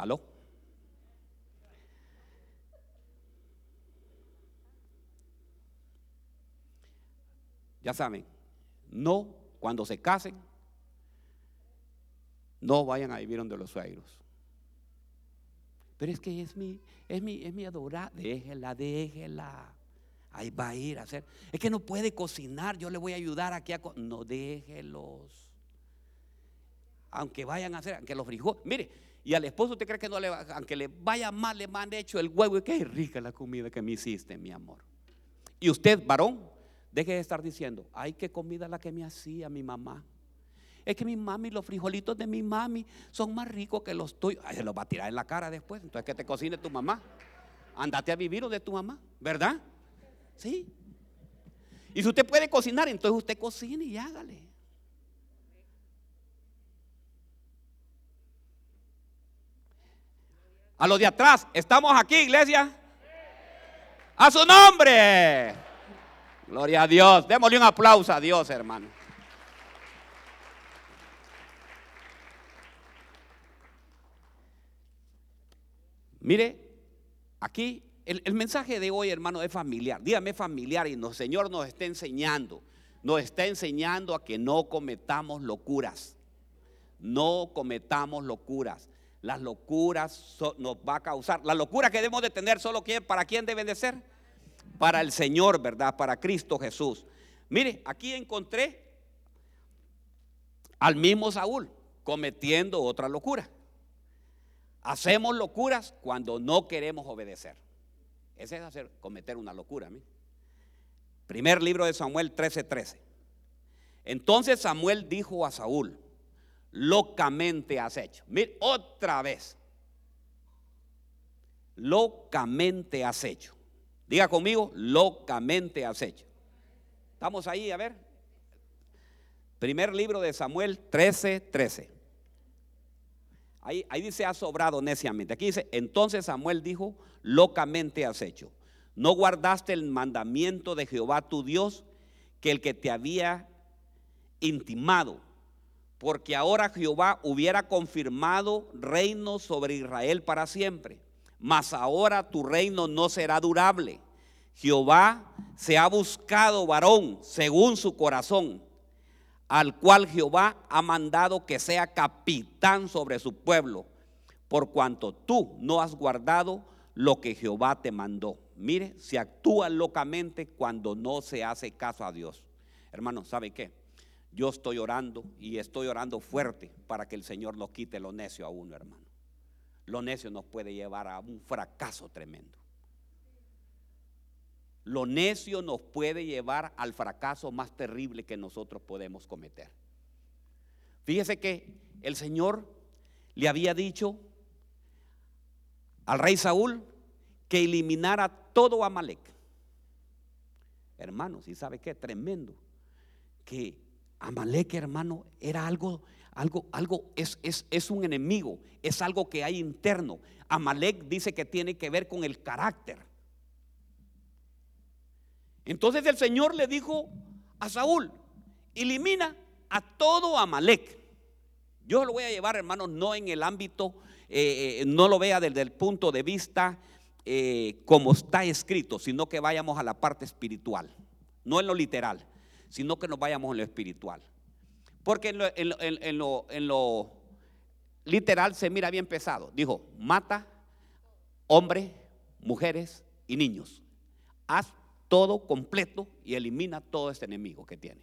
¿Aló? Ya saben, no, cuando se casen, no vayan a vivir donde los suegros. Pero es que es mi, es mi, es mi adorada. Déjela, déjela. Ahí va a ir a hacer. Es que no puede cocinar. Yo le voy a ayudar aquí a. No, déjelos. Aunque vayan a hacer, aunque los frijoles. Mire, y al esposo usted cree que no le va, aunque le vaya mal, le han hecho el huevo y qué rica la comida que me hiciste, mi amor. Y usted, varón, deje de estar diciendo, ay, qué comida la que me hacía mi mamá. Es que mi mami, los frijolitos de mi mami son más ricos que los tuyos. Se los va a tirar en la cara después. Entonces que te cocine tu mamá. Andate a vivir de tu mamá, ¿verdad? Sí. Y si usted puede cocinar, entonces usted cocine y hágale. A los de atrás, estamos aquí, iglesia. A su nombre. Gloria a Dios. Démosle un aplauso a Dios, hermano. Mire, aquí el, mensaje de hoy, hermano, es familiar. Dígame familiar y el Señor nos está enseñando. Nos está enseñando a que no cometamos locuras. No cometamos locuras. Las locuras nos va a causar. La locura que debemos de tener solo para quién deben de ser. Para el Señor, ¿verdad? Para Cristo Jesús. Mire, aquí encontré al mismo Saúl cometiendo otra locura. Hacemos locuras cuando no queremos obedecer. Ese es hacer, cometer una locura. Primer libro de Samuel 13:13. Entonces Samuel dijo a Saúl, locamente has hecho. Mira, otra vez. Locamente has hecho. Diga conmigo, locamente has hecho. Estamos ahí, a ver. Primer libro de Samuel 13, 13. Ahí, ahí dice, ha sobrado neciamente. Aquí dice, entonces Samuel dijo, locamente has hecho. No guardaste el mandamiento de Jehová tu Dios, que el que te había intimado porque ahora Jehová hubiera confirmado reino sobre Israel para siempre. Mas ahora tu reino no será durable. Jehová se ha buscado varón según su corazón, al cual Jehová ha mandado que sea capitán sobre su pueblo, por cuanto tú no has guardado lo que Jehová te mandó. Mire, se actúa locamente cuando no se hace caso a Dios. Hermano, ¿sabe qué? Yo estoy orando y estoy orando fuerte para que el Señor nos quite lo necio a uno, hermano. Lo necio nos puede llevar a un fracaso tremendo. Lo necio nos puede llevar al fracaso más terrible que nosotros podemos cometer. Fíjese que el Señor le había dicho al rey Saúl que eliminara todo Amalek. Hermanos, ¿y sabe qué? Tremendo. Que Amalek, hermano, era algo, algo, algo, es, es, es, un enemigo, es algo que hay interno. Amalek dice que tiene que ver con el carácter. Entonces el Señor le dijo a Saúl, elimina a todo Amalek. Yo lo voy a llevar, hermano, no en el ámbito, eh, eh, no lo vea desde el punto de vista eh, como está escrito, sino que vayamos a la parte espiritual, no en lo literal sino que nos vayamos en lo espiritual. Porque en lo, literal se mira bien pesado. Dijo, mata hombres, mujeres y niños. Haz todo completo y elimina todo este enemigo que tiene.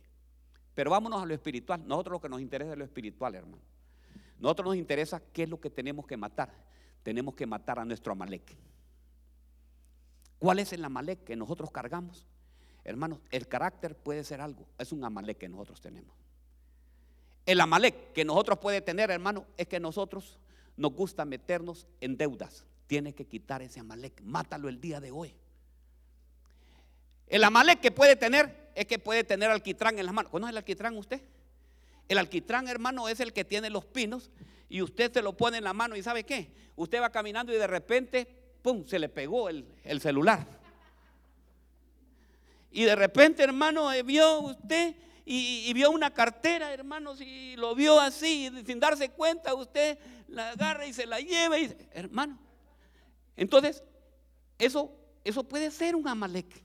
Pero vámonos a lo espiritual. Nosotros lo que nos interesa es lo espiritual, hermano. Nosotros nos interesa qué es lo que tenemos que matar. Tenemos que matar a nuestro Amalek. ¿Cuál es el Amalek que nosotros cargamos? Hermanos, el carácter puede ser algo, es un amalek que nosotros tenemos. El amalek que nosotros puede tener, hermano, es que nosotros nos gusta meternos en deudas. Tiene que quitar ese amalek, mátalo el día de hoy. El amalek que puede tener es que puede tener alquitrán en las manos. ¿Conoce el alquitrán usted? El alquitrán, hermano, es el que tiene los pinos y usted se lo pone en la mano y ¿sabe qué? Usted va caminando y de repente, ¡pum!, se le pegó el, el celular. Y de repente, hermano, eh, vio usted y, vio una cartera, hermano, si lo vio así, sin darse cuenta, usted la agarra y se la lleva. Y, hermano, entonces, eso, eso puede ser un amalek.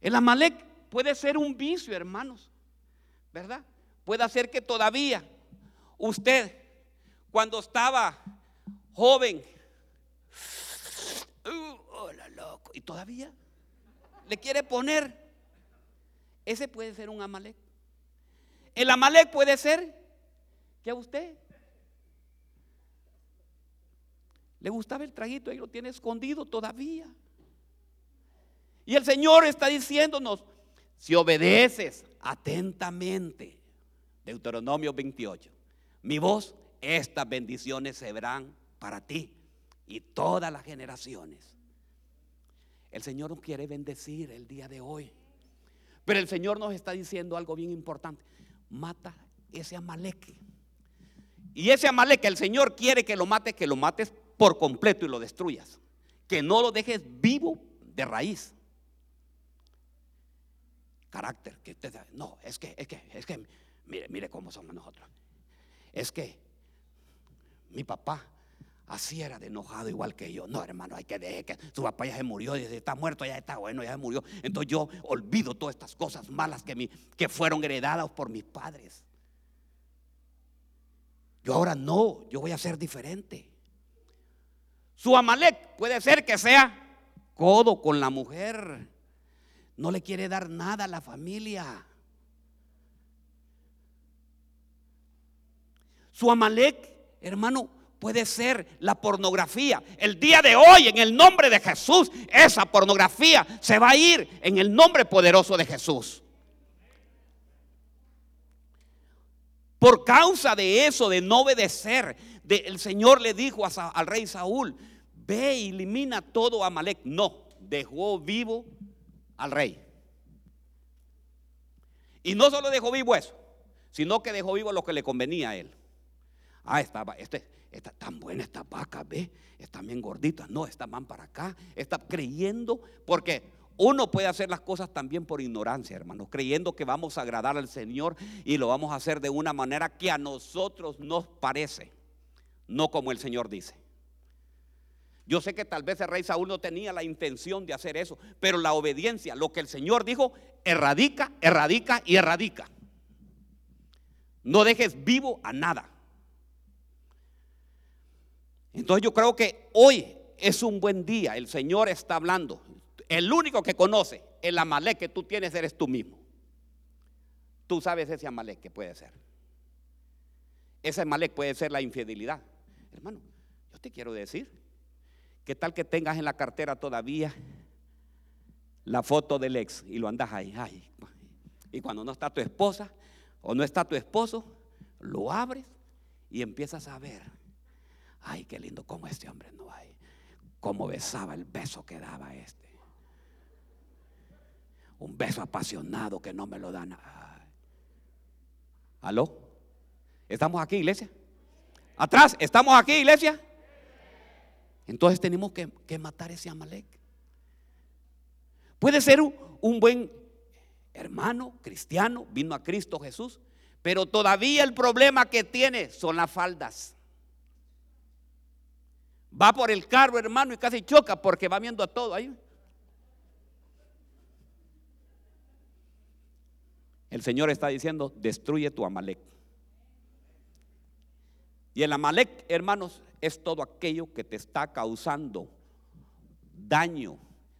El amalek puede ser un vicio, hermanos, ¿verdad? Puede hacer que todavía usted, cuando estaba joven, Y todavía le quiere poner. Ese puede ser un Amalek. El Amalek puede ser que a usted le gustaba el traguito y lo tiene escondido todavía. Y el Señor está diciéndonos, si obedeces atentamente, Deuteronomio 28, mi voz, estas bendiciones se verán para ti y todas las generaciones. El Señor nos quiere bendecir el día de hoy. Pero el Señor nos está diciendo algo bien importante. Mata ese amaleque. Y ese amaleque, el Señor quiere que lo mates, que lo mates por completo y lo destruyas. Que no lo dejes vivo de raíz. Carácter, que usted no, es que, es que, es que, mire, mire cómo somos nosotros. Es que mi papá así era de enojado igual que yo. No, hermano, hay que dejar que su papá ya se murió, y está muerto, ya está bueno, ya se murió. Entonces yo olvido todas estas cosas malas que, mi, que fueron heredadas por mis padres. Yo ahora no, yo voy a ser diferente. Su Amalek puede ser que sea codo con la mujer. No le quiere dar nada a la familia. Su Amalek, hermano, puede ser la pornografía. El día de hoy, en el nombre de Jesús, esa pornografía se va a ir en el nombre poderoso de Jesús. Por causa de eso, de no obedecer, el Señor le dijo al rey Saúl, ve y elimina todo Amalek. No, dejó vivo al rey. Y no solo dejó vivo eso, sino que dejó vivo lo que le convenía a él. Ah, estaba, este, está tan buena esta vaca, ve, están bien gorditas. No, esta van para acá, está creyendo, porque uno puede hacer las cosas también por ignorancia, hermanos, creyendo que vamos a agradar al Señor y lo vamos a hacer de una manera que a nosotros nos parece, no como el Señor dice. Yo sé que tal vez el rey Saúl no tenía la intención de hacer eso, pero la obediencia, lo que el Señor dijo, erradica, erradica y erradica. No dejes vivo a nada. Entonces yo creo que hoy es un buen día. El Señor está hablando. El único que conoce el Amalek que tú tienes eres tú mismo. Tú sabes ese Amalek que puede ser. Ese Amalek puede ser la infidelidad. Hermano, yo te quiero decir, ¿qué tal que tengas en la cartera todavía la foto del ex y lo andas ahí? Ay, y cuando no está tu esposa o no está tu esposo, lo abres y empiezas a ver. Ay, qué lindo como este hombre no hay. Cómo besaba el beso que daba este un beso apasionado que no me lo dan. ¿Aló? ¿Estamos aquí, iglesia? ¿Atrás? ¿Estamos aquí, iglesia? Entonces tenemos que, matar ese Amalek. Puede ser un buen hermano cristiano, vino a Cristo Jesús, pero todavía el problema que tiene son las faldas. Va por el carro, hermano, y casi choca porque va viendo a todo ahí. El Señor está diciendo, destruye tu Amalek. Y el Amalek, hermanos, es todo aquello que te está causando daño,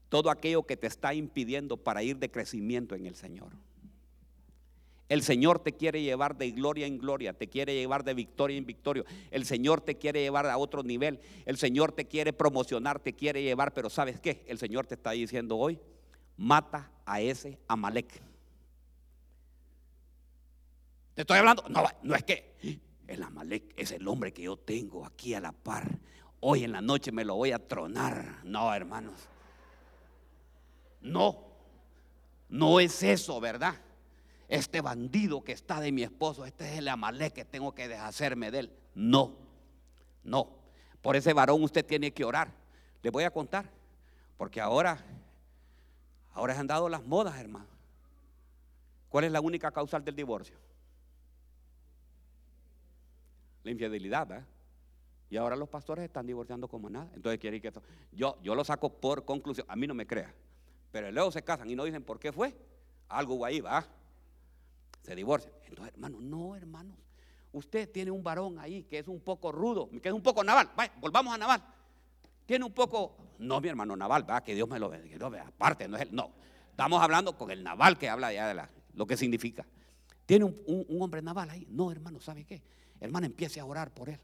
todo aquello que te está impidiendo para ir de crecimiento en el Señor. El Señor te quiere llevar de gloria en gloria, te quiere llevar de victoria en victoria. El Señor te quiere llevar a otro nivel. El Señor te quiere promocionar, te quiere llevar, pero ¿sabes qué? El Señor te está diciendo hoy, mata a ese Amalek estoy hablando, no, no es que el Amalek es el hombre que yo tengo aquí a la par. Hoy en la noche me lo voy a tronar. No, hermanos. No, no es eso, ¿verdad? Este bandido que está de mi esposo, este es el Amalek que tengo que deshacerme de él. No, no. Por ese varón usted tiene que orar. Le voy a contar, porque ahora, ahora han dado las modas, hermano. ¿Cuál es la única causal del divorcio? la infidelidad, Y ahora los pastores están divorciando como nada. Entonces quiere que esto. Yo, yo lo saco por conclusión. A mí no me crea. Pero luego se casan y no dicen por qué fue. Algo ahí, va. Se divorcian. Entonces, hermano, no, hermanos. Usted tiene un varón ahí que es un poco rudo, que es un poco naval. Vaya, volvamos a naval. Tiene un poco. No, mi hermano, naval, va, que Dios me lo vea. Aparte, no es el. No. Estamos hablando con el naval que habla ya de la, lo que significa. Tiene un, un hombre naval ahí. No, hermano, ¿sabe qué? hermana, empiece a orar por él.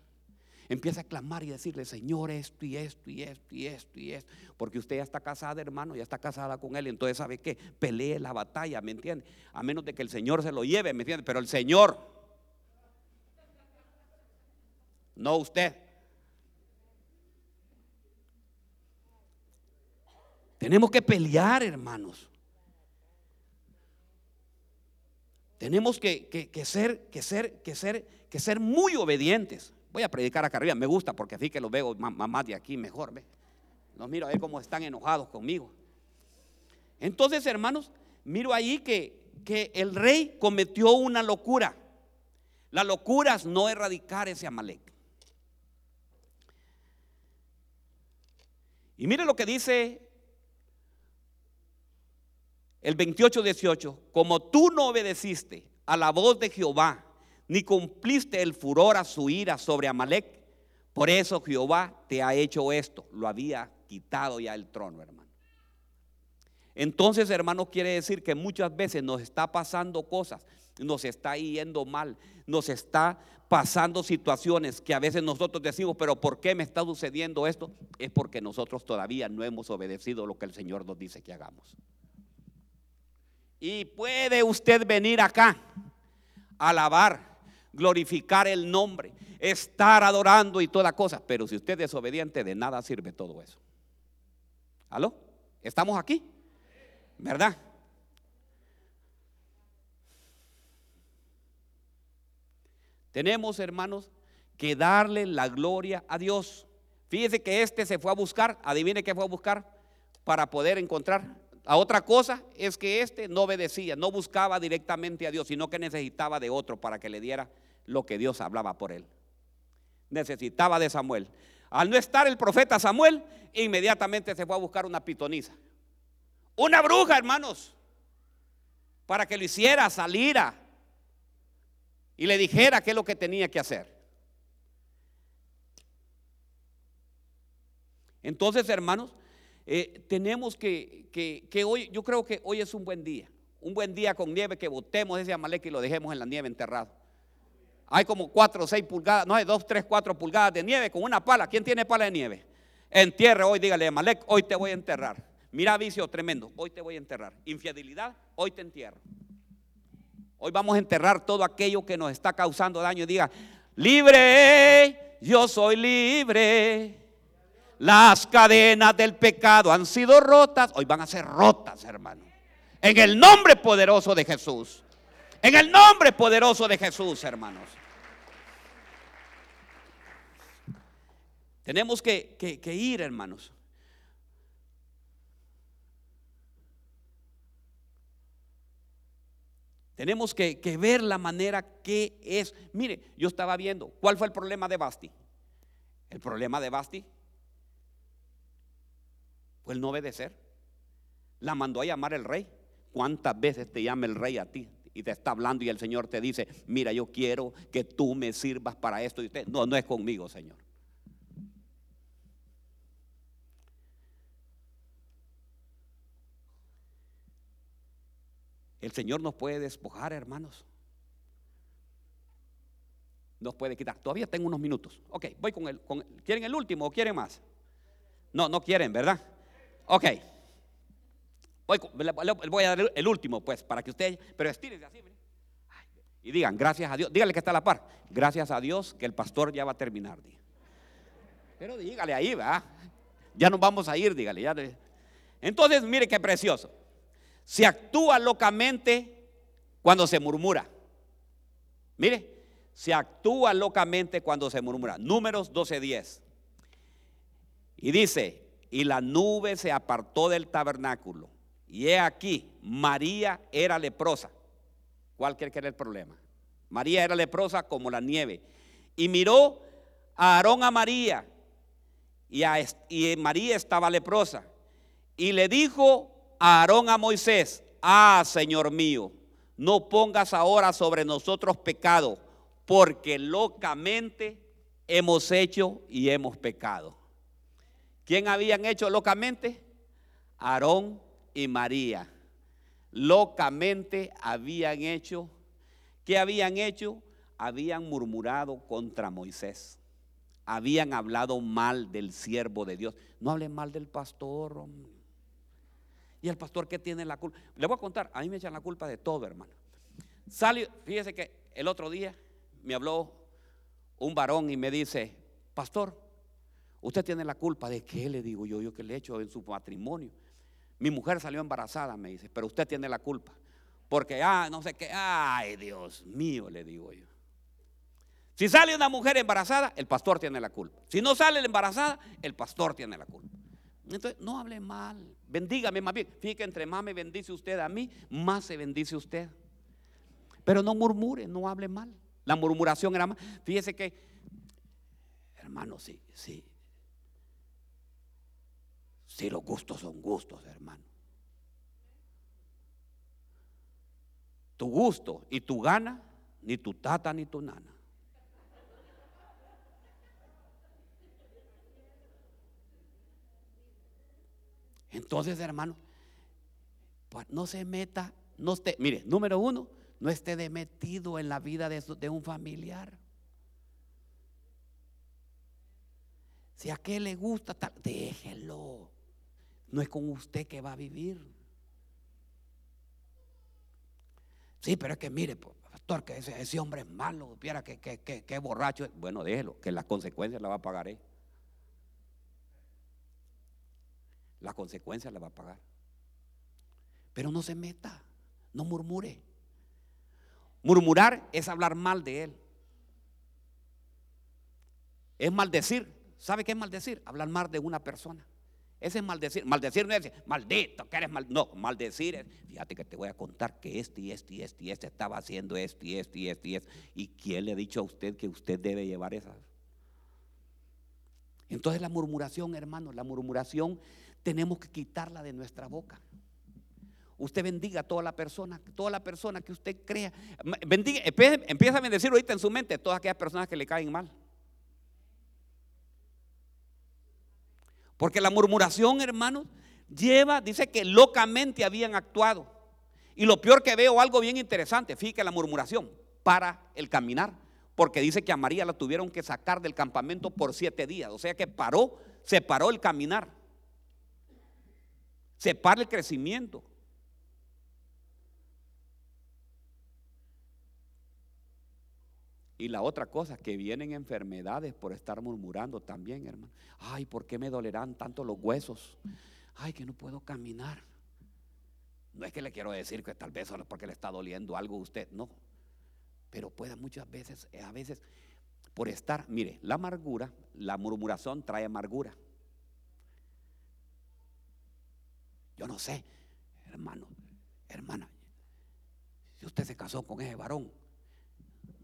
Empieza a clamar y decirle, Señor, esto y esto y esto y esto y esto. Porque usted ya está casada, hermano, ya está casada con él. Entonces, ¿sabe qué? Pelee la batalla, ¿me entiende? A menos de que el Señor se lo lleve, ¿me entiende? Pero el Señor, no usted. Tenemos que pelear, hermanos. Tenemos que, ser, que, ser, que, ser, que ser muy obedientes. Voy a predicar acá arriba, me gusta porque así que los veo más de aquí mejor. ¿ve? Los miro a ver cómo están enojados conmigo. Entonces, hermanos, miro ahí que, que el rey cometió una locura. La locura es no erradicar ese Amalek. Y mire lo que dice el 28-18. Como tú no obedeciste a la voz de Jehová, ni cumpliste el furor a su ira sobre Amalek, por eso Jehová te ha hecho esto. Lo había quitado ya el trono, hermano. Entonces, hermano, quiere decir que muchas veces nos está pasando cosas, nos está yendo mal, nos está pasando situaciones que a veces nosotros decimos, pero ¿por qué me está sucediendo esto? Es porque nosotros todavía no hemos obedecido lo que el Señor nos dice que hagamos. Y puede usted venir acá, alabar, glorificar el nombre, estar adorando y toda cosa, pero si usted es obediente, de nada sirve todo eso. ¿Aló? ¿Estamos aquí? ¿Verdad? Tenemos, hermanos, que darle la gloria a Dios. Fíjese que este se fue a buscar, adivine qué fue a buscar para poder encontrar. A otra cosa es que este no obedecía, no buscaba directamente a Dios, sino que necesitaba de otro para que le diera lo que Dios hablaba por él. Necesitaba de Samuel. Al no estar el profeta Samuel, inmediatamente se fue a buscar una pitonisa. Una bruja, hermanos, para que lo hiciera, saliera y le dijera qué es lo que tenía que hacer. Entonces, hermanos, eh, tenemos que, que, hoy, yo creo que hoy es un buen día, un buen día con nieve, que botemos ese amalek y lo dejemos en la nieve enterrado. Hay como cuatro o seis pulgadas, no hay dos, tres, cuatro pulgadas de nieve con una pala. ¿Quién tiene pala de nieve? Entierre hoy, dígale, Malek, hoy te voy a enterrar. Mira vicio tremendo, hoy te voy a enterrar. Infidelidad, hoy te entierro. Hoy vamos a enterrar todo aquello que nos está causando daño. Diga, libre, yo soy libre. Las cadenas del pecado han sido rotas, hoy van a ser rotas, hermano. En el nombre poderoso de Jesús. En el nombre poderoso de Jesús, hermanos. Tenemos que, ir, hermanos. Tenemos que, que, ver la manera que es. Mire, yo estaba viendo, ¿cuál fue el problema de Basti? El problema de Basti fue el no obedecer. La mandó a llamar el rey. ¿Cuántas veces te llama el rey a ti? Y te está hablando y el Señor te dice, mira, yo quiero que tú me sirvas para esto. Y usted, no, no es conmigo, Señor. El Señor nos puede despojar, hermanos. Nos puede quitar. Todavía tengo unos minutos. Ok, voy con el. ¿Quieren el último o quieren más? No, no quieren, ¿verdad? Ok. Voy, voy a dar el último, pues, para que ustedes, pero estírense así, y digan, gracias a Dios, dígale que está a la par, gracias a Dios que el pastor ya va a terminar. Pero dígale ahí, va, ya nos vamos a ir, dígale. Ya Entonces, mire qué precioso. Se actúa locamente cuando se murmura. Mire, se actúa locamente cuando se murmura. Números 12:10. Y dice, y la nube se apartó del tabernáculo y he aquí, María era leprosa. ¿Cuál que era el problema? María era leprosa como la nieve. Y miró a Aarón a María. Y, y María estaba leprosa. Y le dijo a Aarón a Moisés, ah, Señor mío, no pongas ahora sobre nosotros pecado, porque locamente hemos hecho y hemos pecado. ¿Quién habían hecho locamente? Aarón y María locamente habían hecho, ¿qué habían hecho? Habían murmurado contra Moisés. Habían hablado mal del siervo de Dios. No hablen mal del pastor. ¿Y el pastor qué tiene la culpa? Le voy a contar, a mí me echan la culpa de todo, hermano. Salió, fíjese que el otro día me habló un varón y me dice, pastor, usted tiene la culpa de qué le digo yo, yo que le he hecho en su matrimonio. Mi mujer salió embarazada, me dice, pero usted tiene la culpa. Porque, ah, no sé qué, ay, Dios mío, le digo yo. Si sale una mujer embarazada, el pastor tiene la culpa. Si no sale la embarazada, el pastor tiene la culpa. Entonces, no hable mal. Bendígame más bien. Fíjate que entre más me bendice usted a mí, más se bendice usted. Pero no murmure, no hable mal. La murmuración era más. Fíjese que, hermano, sí, sí. Sí, los gustos son gustos, hermano. Tu gusto y tu gana, ni tu tata ni tu nana. Entonces, hermano, pues no se meta, no esté, mire, número uno, no esté de metido en la vida de, de un familiar. Si a qué le gusta, tal, déjelo. No es con usted que va a vivir. Sí, pero es que mire, pastor, que ese, hombre es malo, viera que, que, que, borracho. Bueno, déjelo, que las consecuencias la va a pagar él. Las consecuencias la va a pagar. Pero no se meta, no murmure. Murmurar es hablar mal de él. Es maldecir. ¿Sabe qué es maldecir? Hablar mal de una persona. Ese es maldecir. Maldecir no es maldito, que eres mal. No, maldecir es, fíjate que te voy a contar que este y este y este y este estaba haciendo este y este y este y este. ¿Y quién le ha dicho a usted que usted debe llevar esas? Entonces la murmuración, hermano, la murmuración tenemos que quitarla de nuestra boca. Usted bendiga a toda la persona, toda la persona que usted crea. Bendiga, empieza a bendecir ahorita en su mente todas aquellas personas que le caen mal. Porque la murmuración, hermanos, lleva, dice que locamente habían actuado. Y lo peor que veo, algo bien interesante, fíjate la murmuración para el caminar. Porque dice que a María la tuvieron que sacar del campamento por siete días. O sea que paró, se paró el caminar. Se para el crecimiento. Y la otra cosa, que vienen enfermedades por estar murmurando también, hermano. Ay, ¿por qué me dolerán tanto los huesos? Ay, que no puedo caminar. No es que le quiero decir que tal vez solo porque le está doliendo algo a usted, no. Pero puede muchas veces, eh, a veces, por estar, mire, la amargura, la murmuración trae amargura. Yo no sé, hermano, hermana, si usted se casó con ese varón,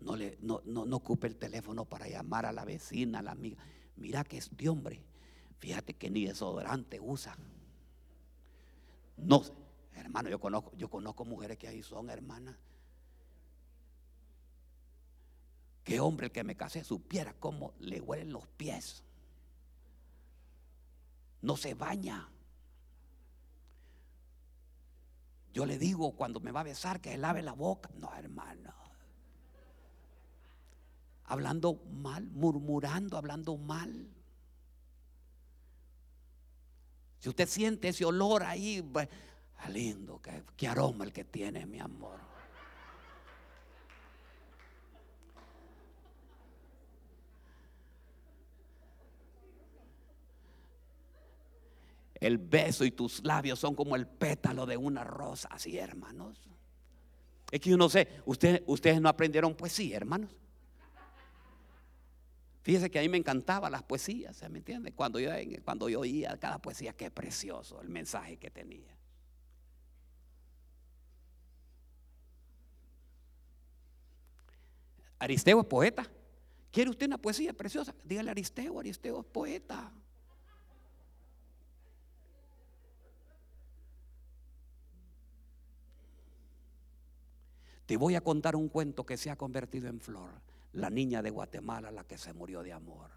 no, le, no, no, ocupe el teléfono para llamar a la vecina, a la amiga. Mira que este hombre, fíjate que ni desodorante usa. No, hermano, yo conozco, yo conozco mujeres que ahí son, hermanas. Que hombre el que me casé supiera cómo le huelen los pies. No se baña. Yo le digo cuando me va a besar que lave la boca. No, hermano hablando mal, murmurando, hablando mal. Si usted siente ese olor ahí, pues, ah, lindo, qué, aroma el que tiene, mi amor. El beso y tus labios son como el pétalo de una rosa, así hermanos. Es que yo no sé, ustedes, ustedes no aprendieron poesía, hermanos. Fíjese que a mí me encantaban las poesías, ¿se me entiende? Cuando yo, cuando yo oía cada poesía, qué precioso el mensaje que tenía. Aristeo es poeta. ¿Quiere usted una poesía preciosa? Dígale a Aristeo, Aristeo es poeta. Te voy a contar un cuento que se ha convertido en flor la niña de Guatemala la que se murió de amor.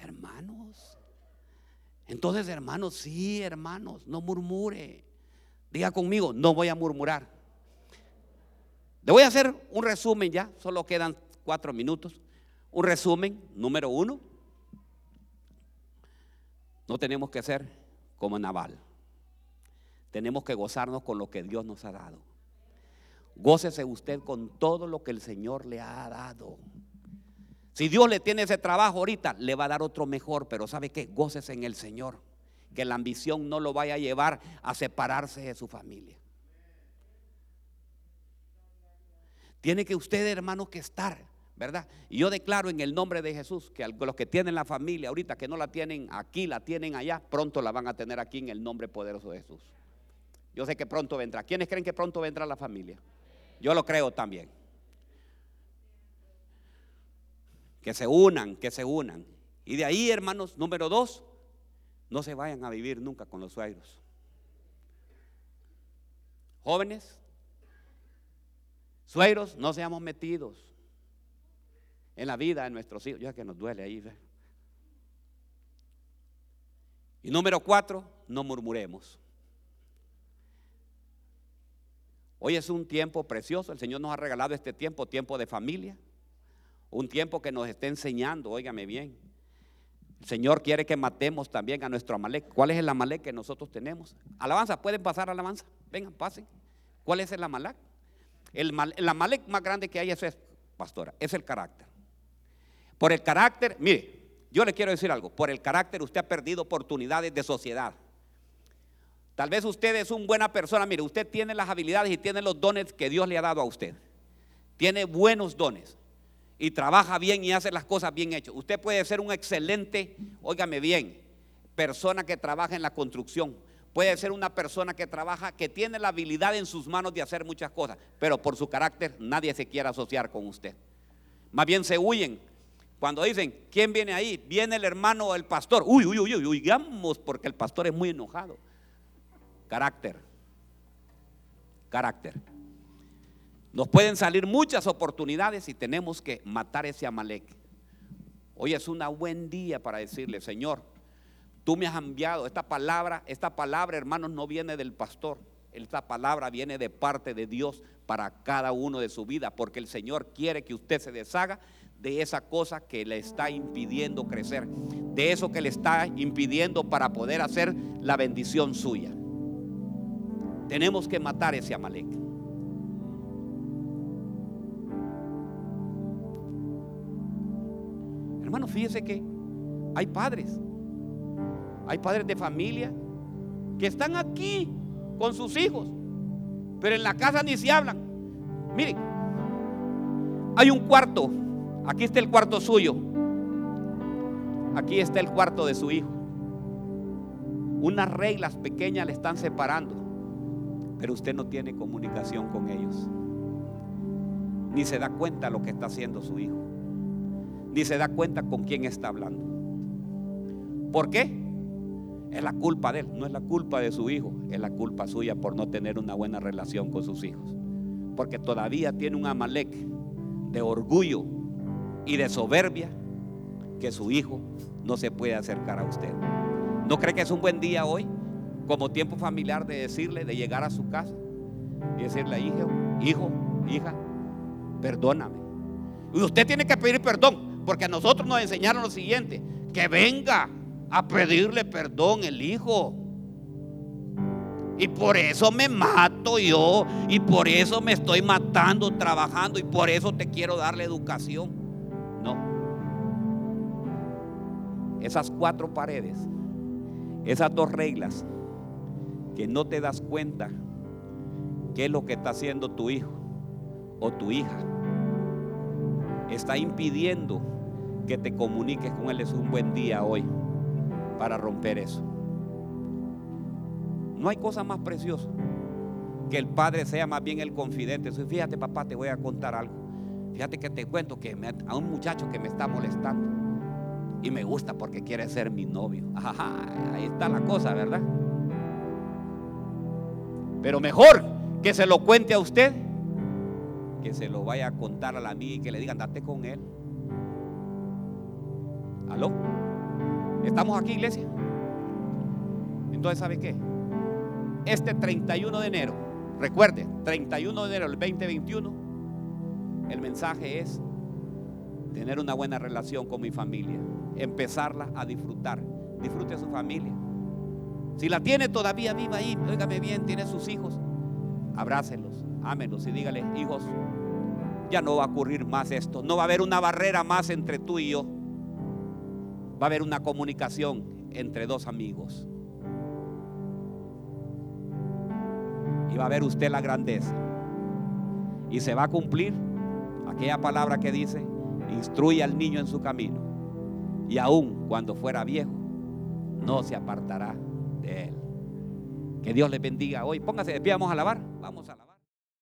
Hermanos. Entonces, hermanos, sí, hermanos, no murmure. Diga conmigo, no voy a murmurar. Le voy a hacer un resumen ya, solo quedan cuatro minutos. Un resumen, número uno. No tenemos que ser como Naval tenemos que gozarnos con lo que Dios nos ha dado. Gócese usted con todo lo que el Señor le ha dado. Si Dios le tiene ese trabajo ahorita, le va a dar otro mejor, pero ¿sabe qué? Goces en el Señor. Que la ambición no lo vaya a llevar a separarse de su familia. Tiene que usted, hermano, que estar, ¿verdad? Y yo declaro en el nombre de Jesús que los que tienen la familia ahorita, que no la tienen aquí, la tienen allá, pronto la van a tener aquí en el nombre poderoso de Jesús. Yo sé que pronto vendrá. ¿Quiénes creen que pronto vendrá la familia? Yo lo creo también. que se unan, que se unan. Y de ahí, hermanos, número dos, no se vayan a vivir nunca con los suegros. Jóvenes, suegros, no seamos metidos en la vida de nuestros hijos. Ya que nos duele ahí. Y número cuatro, no murmuremos. Hoy es un tiempo precioso. El Señor nos ha regalado este tiempo, tiempo de familia un tiempo que nos esté enseñando, óigame bien. El Señor quiere que matemos también a nuestro Amalek. ¿Cuál es el Amalek que nosotros tenemos? Alabanza, ¿pueden pasar alabanza? Vengan, pasen. ¿Cuál es el Amalek? El, el Amalek más grande que hay es, es, pastora, es el carácter. Por el carácter, mire, yo le quiero decir algo, por el carácter usted ha perdido oportunidades de sociedad. Tal vez usted es una buena persona, mire, usted tiene las habilidades y tiene los dones que Dios le ha dado a usted. Tiene buenos dones y trabaja bien y hace las cosas bien hechas. Usted puede ser un excelente, óigame bien, persona que trabaja en la construcción. Puede ser una persona que trabaja, que tiene la habilidad en sus manos de hacer muchas cosas, pero por su carácter nadie se quiere asociar con usted. Más bien se huyen. Cuando dicen, ¿quién viene ahí? Viene el hermano o el pastor. Uy, uy, uy, uy, huyamos porque el pastor es muy enojado. Carácter. Carácter. Nos pueden salir muchas oportunidades y tenemos que matar ese Amalek. Hoy es un buen día para decirle, Señor, tú me has enviado. Esta palabra, esta palabra, hermanos, no viene del pastor. Esta palabra viene de parte de Dios para cada uno de su vida, porque el Señor quiere que usted se deshaga de esa cosa que le está impidiendo crecer, de eso que le está impidiendo para poder hacer la bendición suya. Tenemos que matar ese Amalek. Hermano, fíjese que hay padres, hay padres de familia que están aquí con sus hijos, pero en la casa ni se hablan. Miren, hay un cuarto, aquí está el cuarto suyo, aquí está el cuarto de su hijo. Unas reglas pequeñas le están separando, pero usted no tiene comunicación con ellos, ni se da cuenta lo que está haciendo su hijo ni se da cuenta con quién está hablando. ¿Por qué? Es la culpa de él, no es la culpa de su hijo, es la culpa suya por no tener una buena relación con sus hijos. Porque todavía tiene un amalek de orgullo y de soberbia que su hijo no se puede acercar a usted. ¿No cree que es un buen día hoy, como tiempo familiar, de decirle, de llegar a su casa y decirle, hijo, hijo, hija, perdóname? Y usted tiene que pedir perdón, porque a nosotros nos enseñaron lo siguiente, que venga a pedirle perdón el hijo. Y por eso me mato yo, y por eso me estoy matando trabajando, y por eso te quiero darle educación. No. Esas cuatro paredes, esas dos reglas, que no te das cuenta qué es lo que está haciendo tu hijo o tu hija, está impidiendo que te comuniques con Él. Es un buen día hoy para romper eso. No hay cosa más preciosa que el padre sea más bien el confidente. Fíjate, papá, te voy a contar algo. Fíjate que te cuento que a un muchacho que me está molestando y me gusta porque quiere ser mi novio. ahí está la cosa, ¿verdad? Pero mejor que se lo cuente a usted que se lo vaya a contar a la amiga y que le digan, date con él. ¿Aló? ¿Estamos aquí, iglesia? Entonces, ¿sabe qué? Este 31 de enero, recuerde, 31 de enero del 2021, el mensaje es tener una buena relación con mi familia, empezarla a disfrutar. Disfrute a su familia. Si la tiene todavía viva ahí, óigame bien, tiene sus hijos, abrácelos, ámelos y dígale, hijos, ya no va a ocurrir más esto. No va a haber una barrera más entre tú y yo. Va a haber una comunicación entre dos amigos. Y va a ver usted la grandeza. Y se va a cumplir aquella palabra que dice, instruye al niño en su camino. Y aun cuando fuera viejo, no se apartará Que Dios le bendiga hoy. Póngase de pie, vamos a alabar. Vamos a alabar.